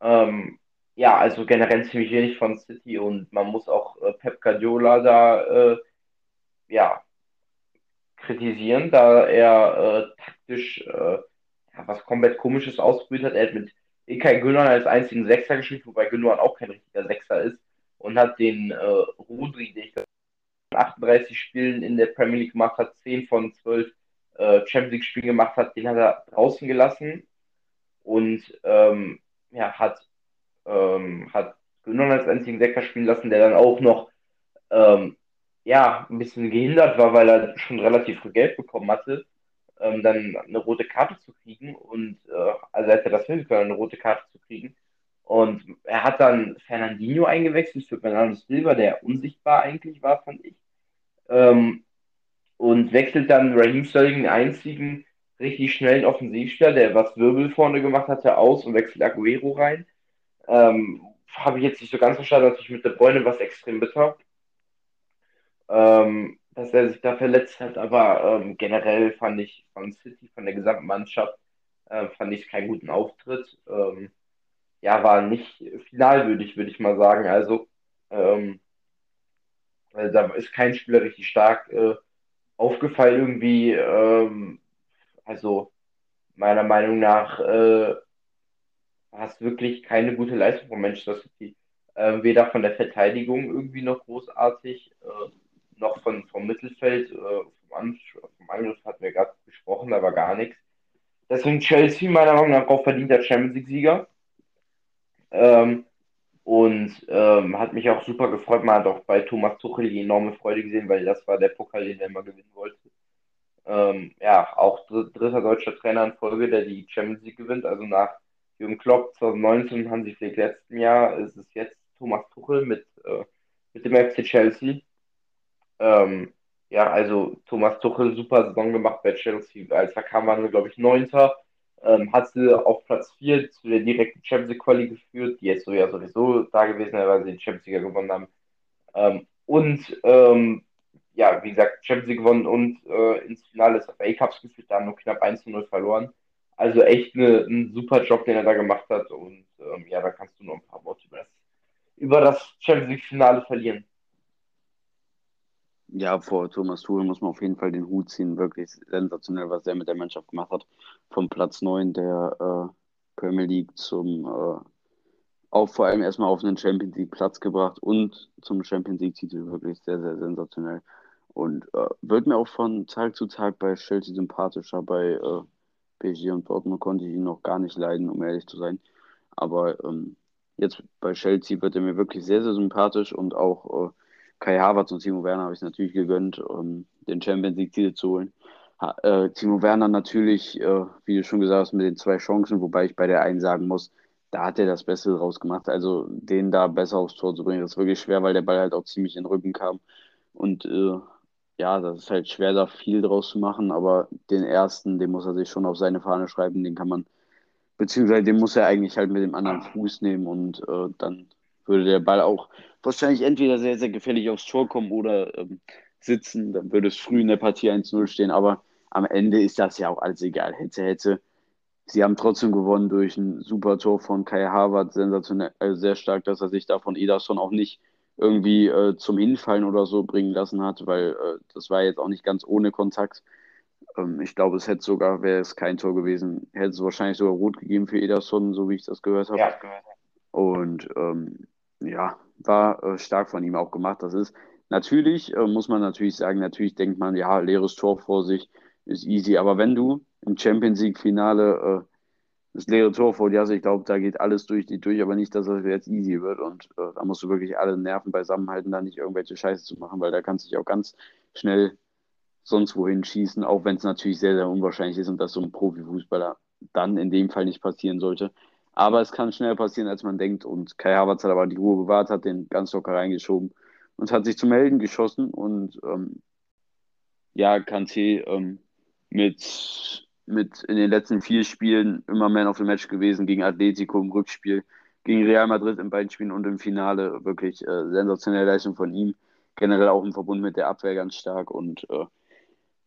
Ähm, ja, also generell ziemlich wenig von City und man muss auch äh, Pep Guardiola da äh, ja, kritisieren, da er äh, taktisch äh, was komplett komisches ausprobiert hat. Er hat mit Ilkay Gündogan als einzigen Sechser gespielt, wobei Gündogan auch kein richtiger Sechser ist und hat den äh, Rodri, der ich 38 Spielen in der Premier League gemacht hat, 10 von 12 äh, Champions League Spielen gemacht hat, den hat er draußen gelassen und ähm, ja, hat, ähm, hat Gündogan als einzigen Sechser spielen lassen, der dann auch noch ähm, ja, ein bisschen gehindert war, weil er schon relativ viel Geld bekommen hatte ähm, dann eine rote Karte zu kriegen und äh, also hätte das hin können, eine rote Karte zu kriegen. Und er hat dann Fernandinho eingewechselt für Bernardo Silva, der unsichtbar eigentlich war, fand ich. Ähm, und wechselt dann Raheem Sterling, den einzigen richtig schnellen Offensivspieler, der was Wirbel vorne gemacht hatte, aus und wechselt Aguero rein. Ähm, Habe ich jetzt nicht so ganz verstanden, natürlich mit der Bräune was extrem bitter. Ähm, dass er sich da verletzt hat, aber ähm, generell fand ich von City, von der gesamten Mannschaft, äh, fand ich keinen guten Auftritt. Ähm, ja, war nicht finalwürdig, würde ich mal sagen. Also, ähm, also da ist kein Spieler richtig stark äh, aufgefallen irgendwie. Ähm, also, meiner Meinung nach äh, es wirklich keine gute Leistung von Manchester City. Äh, weder von der Verteidigung irgendwie noch großartig, äh, noch von, vom Mittelfeld. Äh, vom, vom Angriff hatten wir gerade gesprochen, war gar nichts. Deswegen Chelsea meiner Meinung nach auch verdienter Champions League-Sieger. Ähm, und ähm, hat mich auch super gefreut. Man hat auch bei Thomas Tuchel die enorme Freude gesehen, weil das war der Pokal, den er immer gewinnen wollte. Ähm, ja, auch dritter deutscher Trainer in Folge, der die Champions League gewinnt. Also nach Jürgen Klopp 2019 und Hansi Flick letzten Jahr ist es jetzt Thomas Tuchel mit, äh, mit dem FC Chelsea. Ähm, ja, also Thomas Tuchel super Saison gemacht bei Chelsea. Als er kam, waren wir, glaube ich, Neunter ähm, hat sie auf Platz 4 zu der direkten Champions League Quali geführt, die jetzt so ja sowieso da gewesen wäre, weil sie die Champions League gewonnen haben. Ähm, und ähm, ja, wie gesagt, Champions League gewonnen und äh, ins Finale des FA Cups geführt, da haben nur knapp 1 zu 0 verloren. Also echt eine, ein super Job, den er da gemacht hat. Und ähm, ja, da kannst du noch ein paar Worte über das, über das Champions League Finale verlieren. Ja, vor Thomas Tuchel muss man auf jeden Fall den Hut ziehen. Wirklich sensationell, was er mit der Mannschaft gemacht hat. Vom Platz 9 der äh, Premier League zum äh, auch vor allem erstmal auf einen Champions League Platz gebracht und zum Champions League Titel wirklich sehr, sehr sensationell. Und äh, wird mir auch von Tag zu Tag bei Chelsea sympathischer. Bei äh, PSG und Dortmund konnte ich ihn noch gar nicht leiden, um ehrlich zu sein. Aber ähm, jetzt bei Chelsea wird er mir wirklich sehr, sehr sympathisch und auch äh, Kai Havertz und Timo Werner habe ich es natürlich gegönnt, um den Champions League-Titel zu holen. Ha, äh, Timo Werner natürlich, äh, wie du schon gesagt hast, mit den zwei Chancen, wobei ich bei der einen sagen muss, da hat er das Beste draus gemacht. Also den da besser aufs Tor zu bringen, das ist wirklich schwer, weil der Ball halt auch ziemlich in den Rücken kam. Und äh, ja, das ist halt schwer, da viel draus zu machen, aber den ersten, den muss er sich schon auf seine Fahne schreiben, den kann man, beziehungsweise den muss er eigentlich halt mit dem anderen Fuß nehmen und äh, dann würde der Ball auch wahrscheinlich entweder sehr, sehr gefährlich aufs Tor kommen oder ähm, sitzen. Dann würde es früh in der Partie 1-0 stehen. Aber am Ende ist das ja auch alles egal. Hätte, hätte. Sie haben trotzdem gewonnen durch ein super Tor von Kai Harvard. Sensationell, also sehr stark, dass er sich da von Ederson auch nicht irgendwie äh, zum Hinfallen oder so bringen lassen hat, weil äh, das war jetzt auch nicht ganz ohne Kontakt. Ähm, ich glaube, es hätte sogar, wäre es kein Tor gewesen, hätte es wahrscheinlich sogar rot gegeben für Ederson, so wie ich das gehört habe. Ja. Und ähm, ja, war äh, stark von ihm auch gemacht. Das ist natürlich, äh, muss man natürlich sagen, natürlich denkt man, ja, leeres Tor vor sich ist easy. Aber wenn du im Champions League-Finale äh, das leere Tor vor dir hast, ich glaube, da geht alles durch die durch, aber nicht, dass das jetzt easy wird. Und äh, da musst du wirklich alle Nerven beisammenhalten, da nicht irgendwelche Scheiße zu machen, weil da kannst du dich auch ganz schnell sonst wohin schießen, auch wenn es natürlich sehr, sehr unwahrscheinlich ist und dass so ein Profifußballer dann in dem Fall nicht passieren sollte. Aber es kann schneller passieren, als man denkt. Und Kai Havertz hat aber die Ruhe bewahrt, hat den ganz locker reingeschoben und hat sich zum Helden geschossen. Und ähm, ja, Kanté ähm, mit, mit in den letzten vier Spielen immer Man of the Match gewesen gegen Atletico im Rückspiel, gegen Real Madrid in beiden Spielen und im Finale. Wirklich äh, sensationelle Leistung von ihm. Generell auch im Verbund mit der Abwehr ganz stark. Und äh,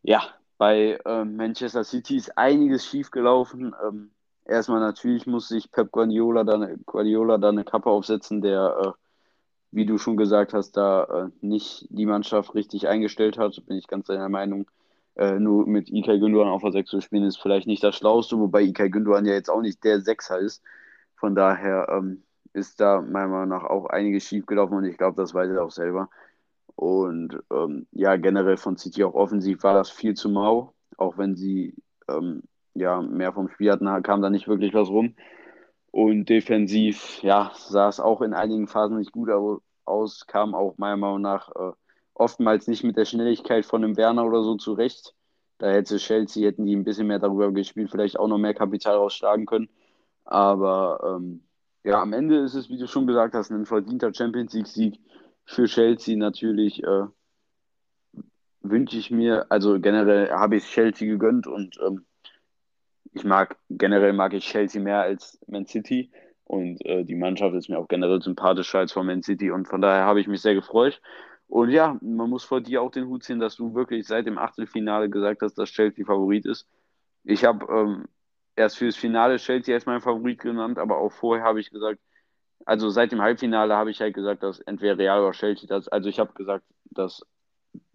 ja, bei äh, Manchester City ist einiges schiefgelaufen. Ähm, erstmal natürlich muss sich Pep Guardiola da, eine, Guardiola da eine Kappe aufsetzen, der, äh, wie du schon gesagt hast, da äh, nicht die Mannschaft richtig eingestellt hat. Bin ich ganz deiner Meinung. Äh, nur mit Ikay Gündogan auf der 6 zu spielen, ist vielleicht nicht das Schlauste, wobei Ikay Gündogan ja jetzt auch nicht der Sechser ist. Von daher ähm, ist da meiner Meinung nach auch einiges schief gelaufen und ich glaube, das weiß er auch selber. Und ähm, ja, generell von City auch offensiv war das viel zu mau, auch wenn sie ähm, ja, mehr vom Spiel hatten, kam da nicht wirklich was rum. Und defensiv, ja, sah es auch in einigen Phasen nicht gut aus, kam auch meiner Meinung nach äh, oftmals nicht mit der Schnelligkeit von einem Werner oder so zurecht. Da hätte Chelsea, hätten die ein bisschen mehr darüber gespielt, vielleicht auch noch mehr Kapital rausschlagen können. Aber ähm, ja, am Ende ist es, wie du schon gesagt hast, ein verdienter Champions League-Sieg für Chelsea natürlich. Äh, wünsche ich mir, also generell habe ich Chelsea gegönnt und ähm, ich mag, generell mag ich Chelsea mehr als Man City und äh, die Mannschaft ist mir auch generell sympathischer als von Man City und von daher habe ich mich sehr gefreut. Und ja, man muss vor dir auch den Hut ziehen, dass du wirklich seit dem Achtelfinale gesagt hast, dass Chelsea Favorit ist. Ich habe ähm, erst fürs Finale Chelsea als mein Favorit genannt, aber auch vorher habe ich gesagt, also seit dem Halbfinale habe ich halt gesagt, dass entweder Real oder Chelsea das, also ich habe gesagt, dass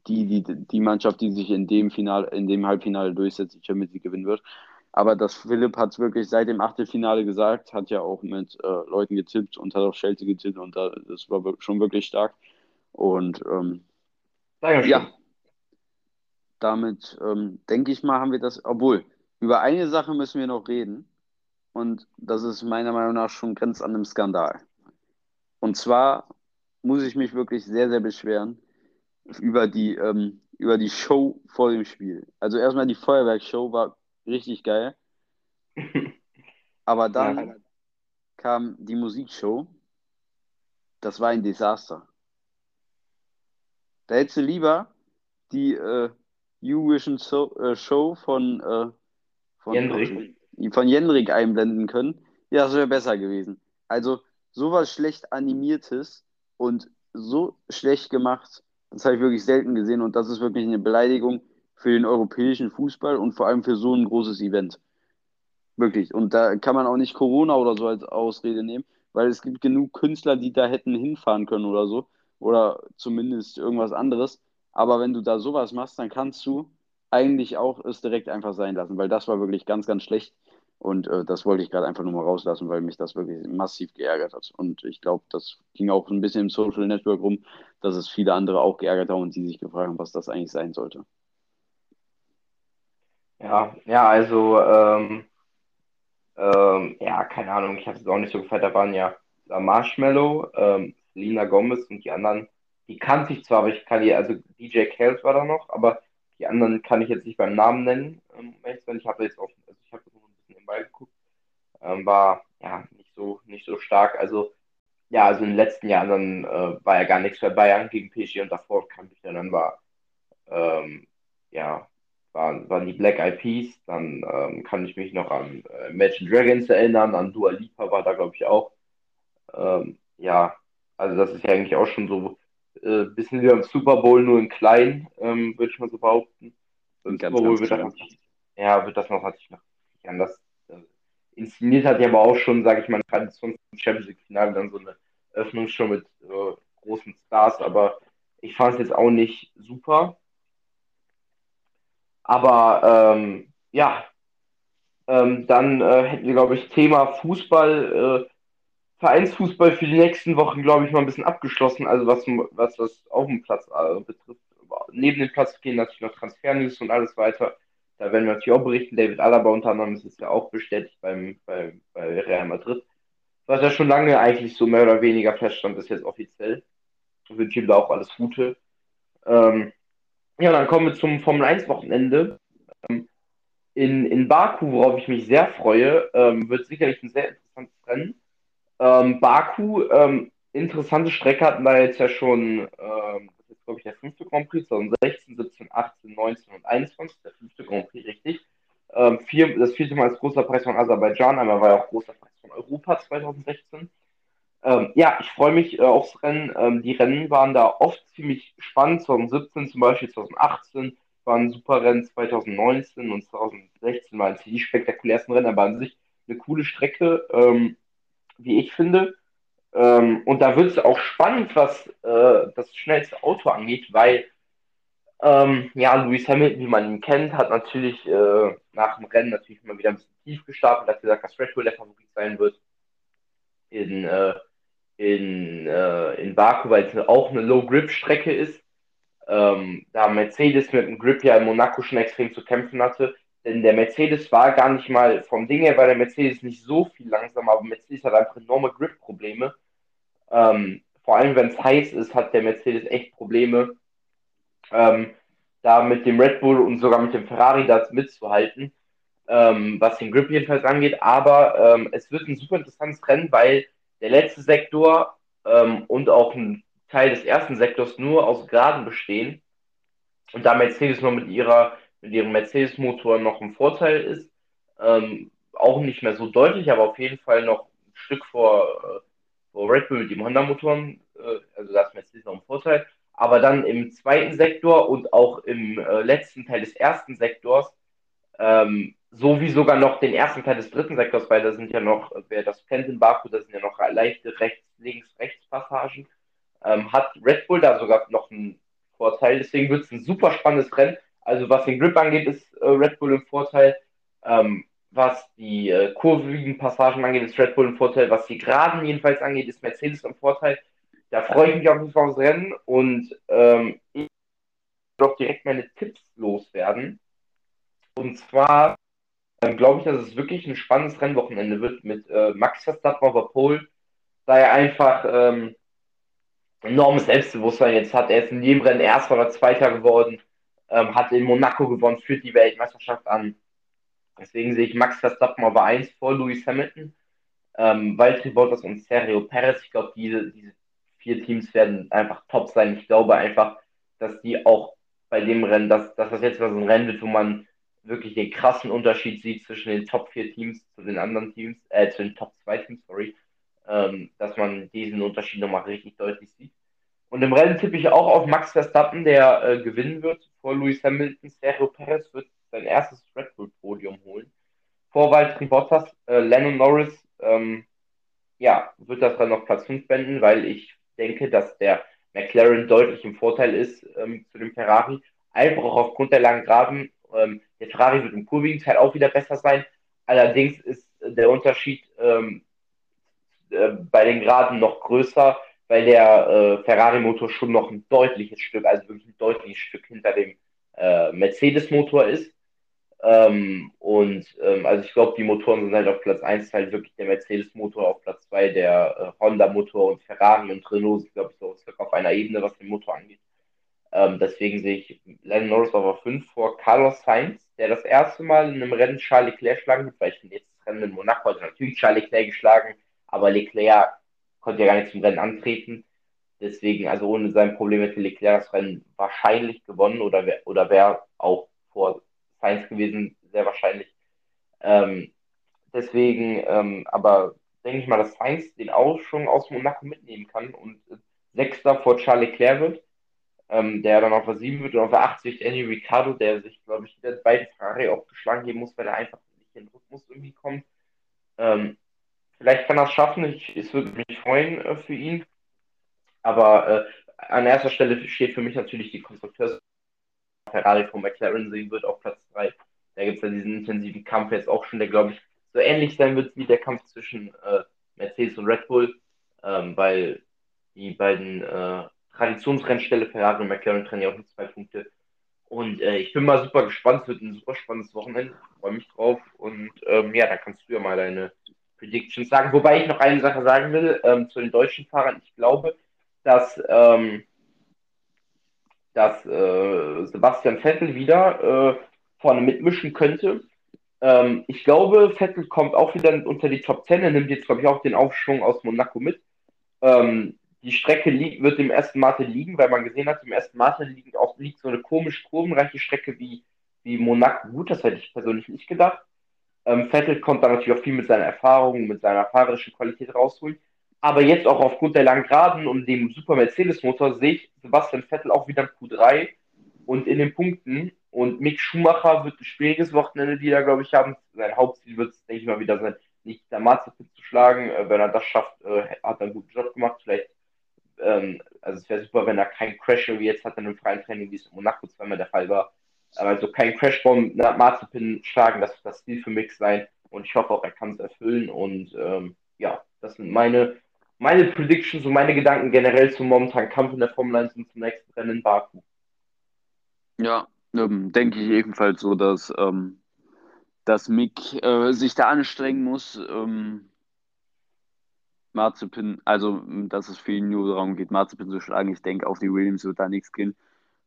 die, die, die Mannschaft, die sich in dem Finale, in dem Halbfinale durchsetzt, die Champions League gewinnen wird. Aber das Philipp hat es wirklich seit dem Achtelfinale gesagt, hat ja auch mit äh, Leuten getippt und hat auf Chelsea getippt und da, das war schon wirklich stark. Und ähm, ja, damit ähm, denke ich mal, haben wir das, obwohl, über eine Sache müssen wir noch reden. Und das ist meiner Meinung nach schon grenzt an einem Skandal. Und zwar muss ich mich wirklich sehr, sehr beschweren über die, ähm, über die Show vor dem Spiel. Also erstmal die Feuerwerksshow war richtig geil. Aber dann ja. kam die Musikshow. Das war ein Desaster. Da hättest du lieber die äh, Eurovision so äh, Show von, äh, von, Jendrik. von Jendrik einblenden können. Ja, das wäre besser gewesen. Also sowas schlecht animiertes und so schlecht gemacht, das habe ich wirklich selten gesehen und das ist wirklich eine Beleidigung für den europäischen Fußball und vor allem für so ein großes Event. Wirklich. Und da kann man auch nicht Corona oder so als Ausrede nehmen, weil es gibt genug Künstler, die da hätten hinfahren können oder so. Oder zumindest irgendwas anderes. Aber wenn du da sowas machst, dann kannst du eigentlich auch es direkt einfach sein lassen, weil das war wirklich ganz, ganz schlecht. Und äh, das wollte ich gerade einfach nur mal rauslassen, weil mich das wirklich massiv geärgert hat. Und ich glaube, das ging auch ein bisschen im Social Network rum, dass es viele andere auch geärgert haben und die sich gefragt haben, was das eigentlich sein sollte. Ja, ja, also, ähm, ähm, ja, keine Ahnung, ich habe es auch nicht so gefeiert. Da waren ja Marshmallow, ähm, Lina Gomez und die anderen, die kannte ich zwar, aber ich kann die, also DJ Kels war da noch, aber die anderen kann ich jetzt nicht beim Namen nennen. Ähm, ich habe jetzt auch, also ich habe ein bisschen nebenbei geguckt, ähm, war ja nicht so, nicht so stark. Also, ja, also in den letzten Jahren dann äh, war ja gar nichts für Bayern gegen PSG und davor kannte ich dann war, ähm, ja, waren, waren die Black Eyed Peas. Dann ähm, kann ich mich noch an äh, Imagine Dragons erinnern, an Dua Lipa war da, glaube ich, auch. Ähm, ja, also das ist ja eigentlich auch schon so ein äh, bisschen wie beim Super Bowl, nur in klein, ähm, würde ich mal so behaupten. Ganz, Super Bowl wird, das natürlich, ja, wird das noch natürlich noch anders äh, inszeniert, hat ja aber auch schon, sage ich mal, Tradition zum Champions League-Finale dann so eine Öffnungsshow mit äh, großen Stars, aber ich fand es jetzt auch nicht super. Aber ähm, ja, ähm, dann äh, hätten wir, glaube ich, Thema Fußball, äh, Vereinsfußball für die nächsten Wochen, glaube ich, mal ein bisschen abgeschlossen. Also was, was das auf dem Platz äh, betrifft. Neben dem Platz gehen natürlich noch Transfernews und alles weiter. Da werden wir natürlich auch berichten. David Alaba unter anderem ist jetzt ja auch bestätigt beim, bei, bei Real Madrid. Was ja schon lange eigentlich so mehr oder weniger feststand, ist jetzt offiziell. Ich wünsche ihm da auch alles Gute. Ähm, ja, dann kommen wir zum Formel 1 Wochenende. Ähm, in, in Baku, worauf ich mich sehr freue, ähm, wird sicherlich ein sehr interessantes Rennen. Ähm, Baku, ähm, interessante Strecke hatten wir jetzt ja schon, ähm, das ist glaube ich der fünfte Grand Prix, 2016, 17, 18, 19 und 21, der fünfte Grand Prix, richtig. Vier, das vierte Mal als großer Preis von Aserbaidschan, einmal war ja auch großer Preis von Europa 2016. Ähm, ja, ich freue mich äh, aufs Rennen. Ähm, die Rennen waren da oft ziemlich spannend. 2017 zum Beispiel, 2018 waren super Rennen, 2019 und 2016 waren die spektakulärsten Rennen, aber an sich eine coole Strecke, ähm, wie ich finde. Ähm, und da wird es auch spannend, was äh, das schnellste Auto angeht, weil ähm, ja, Lewis Hamilton, wie man ihn kennt, hat natürlich äh, nach dem Rennen natürlich mal wieder ein bisschen tief gestartet, hat gesagt, dass Red Bull der Favorit sein wird in, äh, in, äh, in Baku, weil es auch eine Low-Grip-Strecke ist. Ähm, da Mercedes mit dem Grip ja in Monaco schon extrem zu kämpfen hatte. Denn der Mercedes war gar nicht mal vom Ding her, weil der Mercedes nicht so viel langsamer, aber Mercedes hat einfach enorme Grip-Probleme. Ähm, vor allem, wenn es heiß ist, hat der Mercedes echt Probleme, ähm, da mit dem Red Bull und sogar mit dem Ferrari da mitzuhalten, ähm, was den Grip jedenfalls angeht. Aber ähm, es wird ein super interessantes Rennen, weil der letzte Sektor ähm, und auch ein Teil des ersten Sektors nur aus Geraden bestehen und da Mercedes noch mit ihrer mit ihrem Mercedes-Motor noch ein Vorteil ist, ähm, auch nicht mehr so deutlich, aber auf jeden Fall noch ein Stück vor, äh, vor Red Bull mit dem Honda-Motoren, äh, also da ist Mercedes noch ein Vorteil. Aber dann im zweiten Sektor und auch im äh, letzten Teil des ersten Sektors ähm, so wie sogar noch den ersten Teil des dritten Sektors, weil da sind ja noch, wer das kennt in Baku, da sind ja noch leichte rechts, links, rechts Passagen, ähm, hat Red Bull da sogar noch einen Vorteil. Deswegen wird es ein super spannendes Rennen. Also was den Grip angeht, ist äh, Red Bull im Vorteil. Ähm, was die äh, kurvigen Passagen angeht, ist Red Bull ein Vorteil. Was die Geraden jedenfalls angeht, ist Mercedes ein Vorteil. Da freue ich mich auf jeden Fall aufs Rennen und ähm, ich doch direkt meine Tipps loswerden. Und zwar ähm, glaube ich, dass es wirklich ein spannendes Rennwochenende wird mit äh, Max Verstappen auf der Pole, da er einfach ähm, enormes Selbstbewusstsein jetzt hat. Er ist in jedem Rennen Erster oder Zweiter geworden, ähm, hat in Monaco gewonnen, führt die Weltmeisterschaft an. Deswegen sehe ich Max Verstappen auf 1 vor Lewis Hamilton, ähm, Valtteri Bottas und Sergio Perez. Ich glaube, diese, diese vier Teams werden einfach top sein. Ich glaube einfach, dass die auch bei dem Rennen, dass, dass das jetzt mal so ein Rennen wird, wo man wirklich den krassen Unterschied sieht zwischen den Top 4 Teams zu den anderen Teams, äh, zu den Top 2 Teams, sorry, ähm, dass man diesen Unterschied nochmal richtig deutlich sieht. Und im Rennen tippe ich auch auf Max Verstappen, der äh, gewinnen wird vor Lewis Hamilton. Sergio Perez wird sein erstes Red Bull Podium holen. Vor Valtteri Bottas, äh, Lennon Norris, ähm, ja, wird das dann noch Platz 5 wenden, weil ich denke, dass der McLaren deutlich im Vorteil ist ähm, zu dem Ferrari. Einfach auch aufgrund der langen Graben ähm, der Ferrari wird im kurvigen Teil auch wieder besser sein. Allerdings ist der Unterschied ähm, äh, bei den Geraden noch größer, weil der äh, Ferrari-Motor schon noch ein deutliches Stück, also wirklich ein deutliches Stück hinter dem äh, Mercedes-Motor ist. Ähm, und ähm, also ich glaube, die Motoren sind halt auf Platz 1 halt wirklich der Mercedes-Motor, auf Platz 2 der äh, Honda-Motor und Ferrari und Renault sind, glaube ich, so auf einer Ebene, was den Motor angeht. Ähm, deswegen sehe ich Lennon Norris auf 5 vor Carlos Sainz, der das erste Mal in einem Rennen Charles Leclerc schlagen wird, weil ich jetzt das Rennen in Monaco hat natürlich Charles Leclerc geschlagen, aber Leclerc konnte ja gar nicht zum Rennen antreten. Deswegen, also ohne sein Problem hätte Leclerc das Rennen wahrscheinlich gewonnen oder, oder wäre auch vor Sainz gewesen, sehr wahrscheinlich. Ähm, deswegen, ähm, aber denke ich mal, dass Sainz den Aufschwung aus Monaco mitnehmen kann und Sechster vor Charles Leclerc wird ähm, der dann auf der 7 wird und auf der 8 sich Danny Ricciardo, der sich, glaube ich, wieder beiden Ferrari auch geschlagen geben muss, weil er einfach nicht in den Rhythmus irgendwie kommt. Ähm, vielleicht kann er es schaffen, ich, es würde mich freuen äh, für ihn. Aber äh, an erster Stelle steht für mich natürlich die Konstrukteurs Ferrari von McLaren sehen wird auf Platz 3. Da gibt es ja diesen intensiven Kampf jetzt auch schon, der glaube ich so ähnlich sein wird wie der Kampf zwischen äh, Mercedes und Red Bull, ähm, weil die beiden äh, Traditionsrennstelle Ferrari und McLaren trennen ja auch nur zwei Punkte. Und äh, ich bin mal super gespannt. Es wird ein super spannendes Wochenende. Ich freue mich drauf. Und ähm, ja, dann kannst du ja mal deine Predictions sagen. Wobei ich noch eine Sache sagen will ähm, zu den deutschen Fahrern. Ich glaube, dass, ähm, dass äh, Sebastian Vettel wieder äh, vorne mitmischen könnte. Ähm, ich glaube, Vettel kommt auch wieder unter die Top 10. Er nimmt jetzt, glaube ich, auch den Aufschwung aus Monaco mit. Ähm, die Strecke liegt, wird dem ersten Martin liegen, weil man gesehen hat, im ersten Martin liegt auch liegt so eine komisch kurvenreiche Strecke wie, wie Monaco. Gut, das hätte ich persönlich nicht gedacht. Ähm, Vettel kommt da natürlich auch viel mit seiner Erfahrung, mit seiner fahrerischen Qualität rausholen. Aber jetzt auch aufgrund der langen Geraden und dem Super Mercedes-Motor sehe ich Sebastian Vettel auch wieder im Q3 und in den Punkten. Und Mick Schumacher wird ein schwieriges Wochenende wieder, glaube ich, haben. Sein Hauptziel wird es, denke ich mal, wieder sein, nicht der Mazepin zu schlagen. Äh, wenn er das schafft, äh, hat er einen guten Job gemacht. Vielleicht ähm, also es wäre super, wenn er keinen Crash wie jetzt hat in einem freien Training, wie es in Monaco zweimal der Fall war. Also kein Crashbomb nach Marzipin schlagen, das wird das Ziel für Mix sein. Und ich hoffe auch, er kann es erfüllen. Und ähm, ja, das sind meine, meine Predictions und meine Gedanken generell zum momentanen Kampf in der Formel 1 und zum nächsten Rennen in Baku. Ja, ähm, denke ich ebenfalls so, dass, ähm, dass Mick äh, sich da anstrengen muss. Ähm, Marzipin, also dass es für ihn nur darum geht, Marzipin zu schlagen. Ich denke, auf die Williams wird da nichts gehen.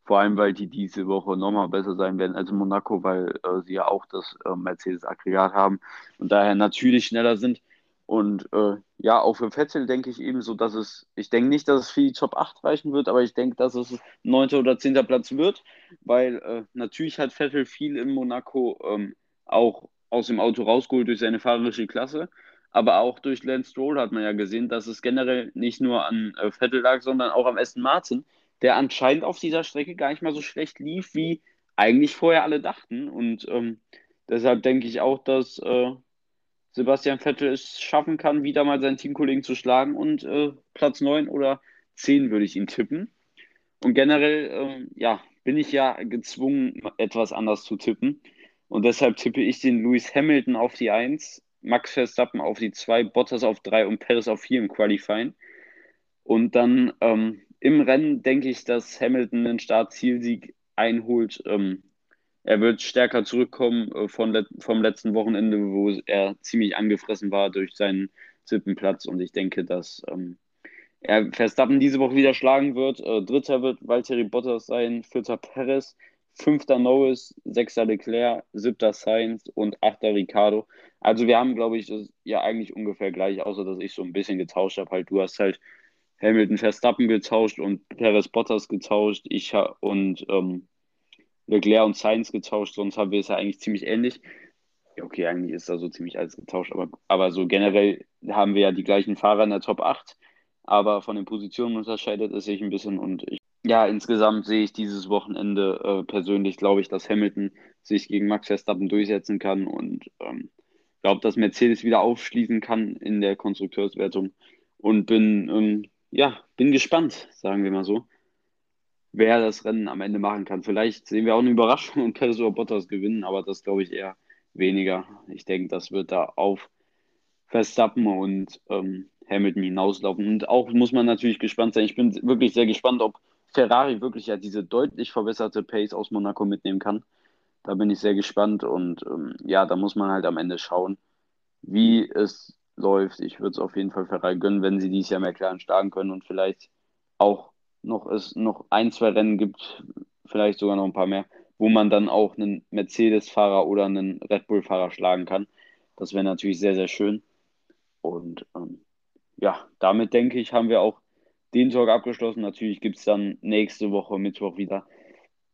Vor allem, weil die diese Woche nochmal besser sein werden als Monaco, weil äh, sie ja auch das äh, Mercedes-Aggregat haben und daher natürlich schneller sind. Und äh, ja, auch für Vettel denke ich ebenso, dass es, ich denke nicht, dass es für die Top 8 reichen wird, aber ich denke, dass es 9. oder 10. Platz wird, weil äh, natürlich hat Vettel viel in Monaco ähm, auch aus dem Auto rausgeholt durch seine fahrerische Klasse. Aber auch durch Lance Stroll hat man ja gesehen, dass es generell nicht nur an äh, Vettel lag, sondern auch am Aston Martin, der anscheinend auf dieser Strecke gar nicht mal so schlecht lief, wie eigentlich vorher alle dachten. Und ähm, deshalb denke ich auch, dass äh, Sebastian Vettel es schaffen kann, wieder mal seinen Teamkollegen zu schlagen und äh, Platz 9 oder 10 würde ich ihn tippen. Und generell, äh, ja, bin ich ja gezwungen, etwas anders zu tippen. Und deshalb tippe ich den Lewis Hamilton auf die 1, Max Verstappen auf die 2, Bottas auf 3 und Perez auf 4 im Qualifying. Und dann ähm, im Rennen denke ich, dass Hamilton den Start-Zielsieg einholt. Ähm, er wird stärker zurückkommen äh, von vom letzten Wochenende, wo er ziemlich angefressen war durch seinen siebten Platz. Und ich denke, dass ähm, er Verstappen diese Woche wieder schlagen wird. Äh, Dritter wird Valtteri Bottas sein, vierter Perez, fünfter Norris, sechster Leclerc, siebter Sainz und achter Ricardo. Also wir haben, glaube ich, das ja eigentlich ungefähr gleich, außer dass ich so ein bisschen getauscht habe. Halt, du hast halt Hamilton Verstappen getauscht und Perez Bottas getauscht. Ich und ähm, Leclerc und Sainz getauscht, sonst haben wir es ja eigentlich ziemlich ähnlich. Okay, eigentlich ist da so ziemlich alles getauscht, aber, aber so generell haben wir ja die gleichen Fahrer in der Top 8, aber von den Positionen unterscheidet es sich ein bisschen und ich, ja, insgesamt sehe ich dieses Wochenende äh, persönlich, glaube ich, dass Hamilton sich gegen Max Verstappen durchsetzen kann und ähm, glaube, dass Mercedes wieder aufschließen kann in der Konstrukteurswertung und bin, ähm, ja, bin gespannt, sagen wir mal so wer das Rennen am Ende machen kann. Vielleicht sehen wir auch eine Überraschung und Perez oder Bottas gewinnen, aber das glaube ich eher weniger. Ich denke, das wird da auf Verstappen und ähm, Hamilton hinauslaufen. Und auch muss man natürlich gespannt sein. Ich bin wirklich sehr gespannt, ob Ferrari wirklich ja diese deutlich verbesserte Pace aus Monaco mitnehmen kann. Da bin ich sehr gespannt und ähm, ja, da muss man halt am Ende schauen, wie es läuft. Ich würde es auf jeden Fall Ferrari gönnen, wenn sie dies Jahr mehr klar schlagen können und vielleicht auch noch es noch ein, zwei Rennen gibt, vielleicht sogar noch ein paar mehr, wo man dann auch einen Mercedes-Fahrer oder einen Red Bull-Fahrer schlagen kann. Das wäre natürlich sehr, sehr schön. Und ähm, ja, damit denke ich, haben wir auch den Talk abgeschlossen. Natürlich gibt es dann nächste Woche, Mittwoch wieder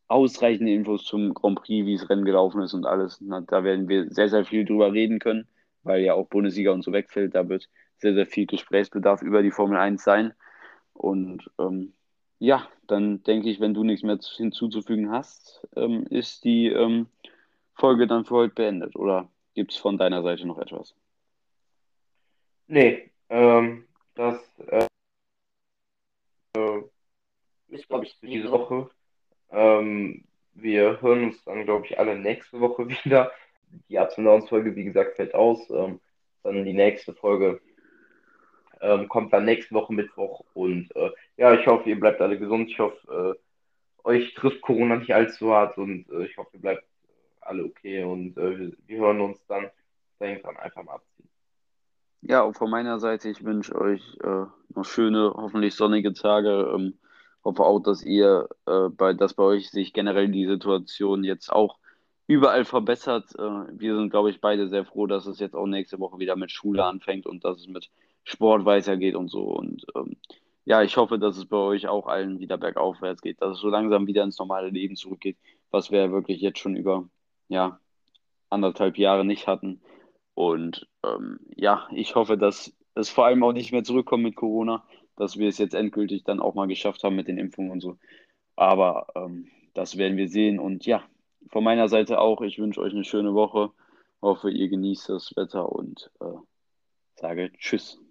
ausreichende Infos zum Grand Prix, wie es Rennen gelaufen ist und alles. Na, da werden wir sehr, sehr viel drüber reden können, weil ja auch Bundesliga und so wegfällt. Da wird sehr, sehr viel Gesprächsbedarf über die Formel 1 sein. Und ähm, ja, dann denke ich, wenn du nichts mehr hinzuzufügen hast, ähm, ist die ähm, Folge dann für heute beendet. Oder gibt es von deiner Seite noch etwas? Nee, ähm, das äh, ist, glaube ich, diese Woche. Ähm, wir hören uns dann, glaube ich, alle nächste Woche wieder. Die Ups Folge, wie gesagt, fällt aus. Ähm, dann die nächste Folge ähm, kommt dann nächste Woche Mittwoch. Und äh, ja, ich hoffe, ihr bleibt alle gesund. Ich hoffe, äh, euch trifft Corona nicht allzu hart und äh, ich hoffe, ihr bleibt alle okay und äh, wir, wir, hören uns dann irgendwann einfach mal abziehen. Ja, auch von meiner Seite, ich wünsche euch äh, noch schöne, hoffentlich sonnige Tage. Ähm, hoffe auch, dass ihr äh, bei, dass bei euch sich generell die Situation jetzt auch überall verbessert. wir sind, glaube ich, beide sehr froh, dass es jetzt auch nächste Woche wieder mit Schule anfängt und dass es mit Sport weitergeht und so. Und ähm, ja, ich hoffe, dass es bei euch auch allen wieder bergaufwärts geht, dass es so langsam wieder ins normale Leben zurückgeht, was wir ja wirklich jetzt schon über ja, anderthalb Jahre nicht hatten. Und ähm, ja, ich hoffe, dass es vor allem auch nicht mehr zurückkommt mit Corona, dass wir es jetzt endgültig dann auch mal geschafft haben mit den Impfungen und so. Aber ähm, das werden wir sehen. Und ja, von meiner Seite auch, ich wünsche euch eine schöne Woche. Hoffe, ihr genießt das Wetter und äh, sage Tschüss.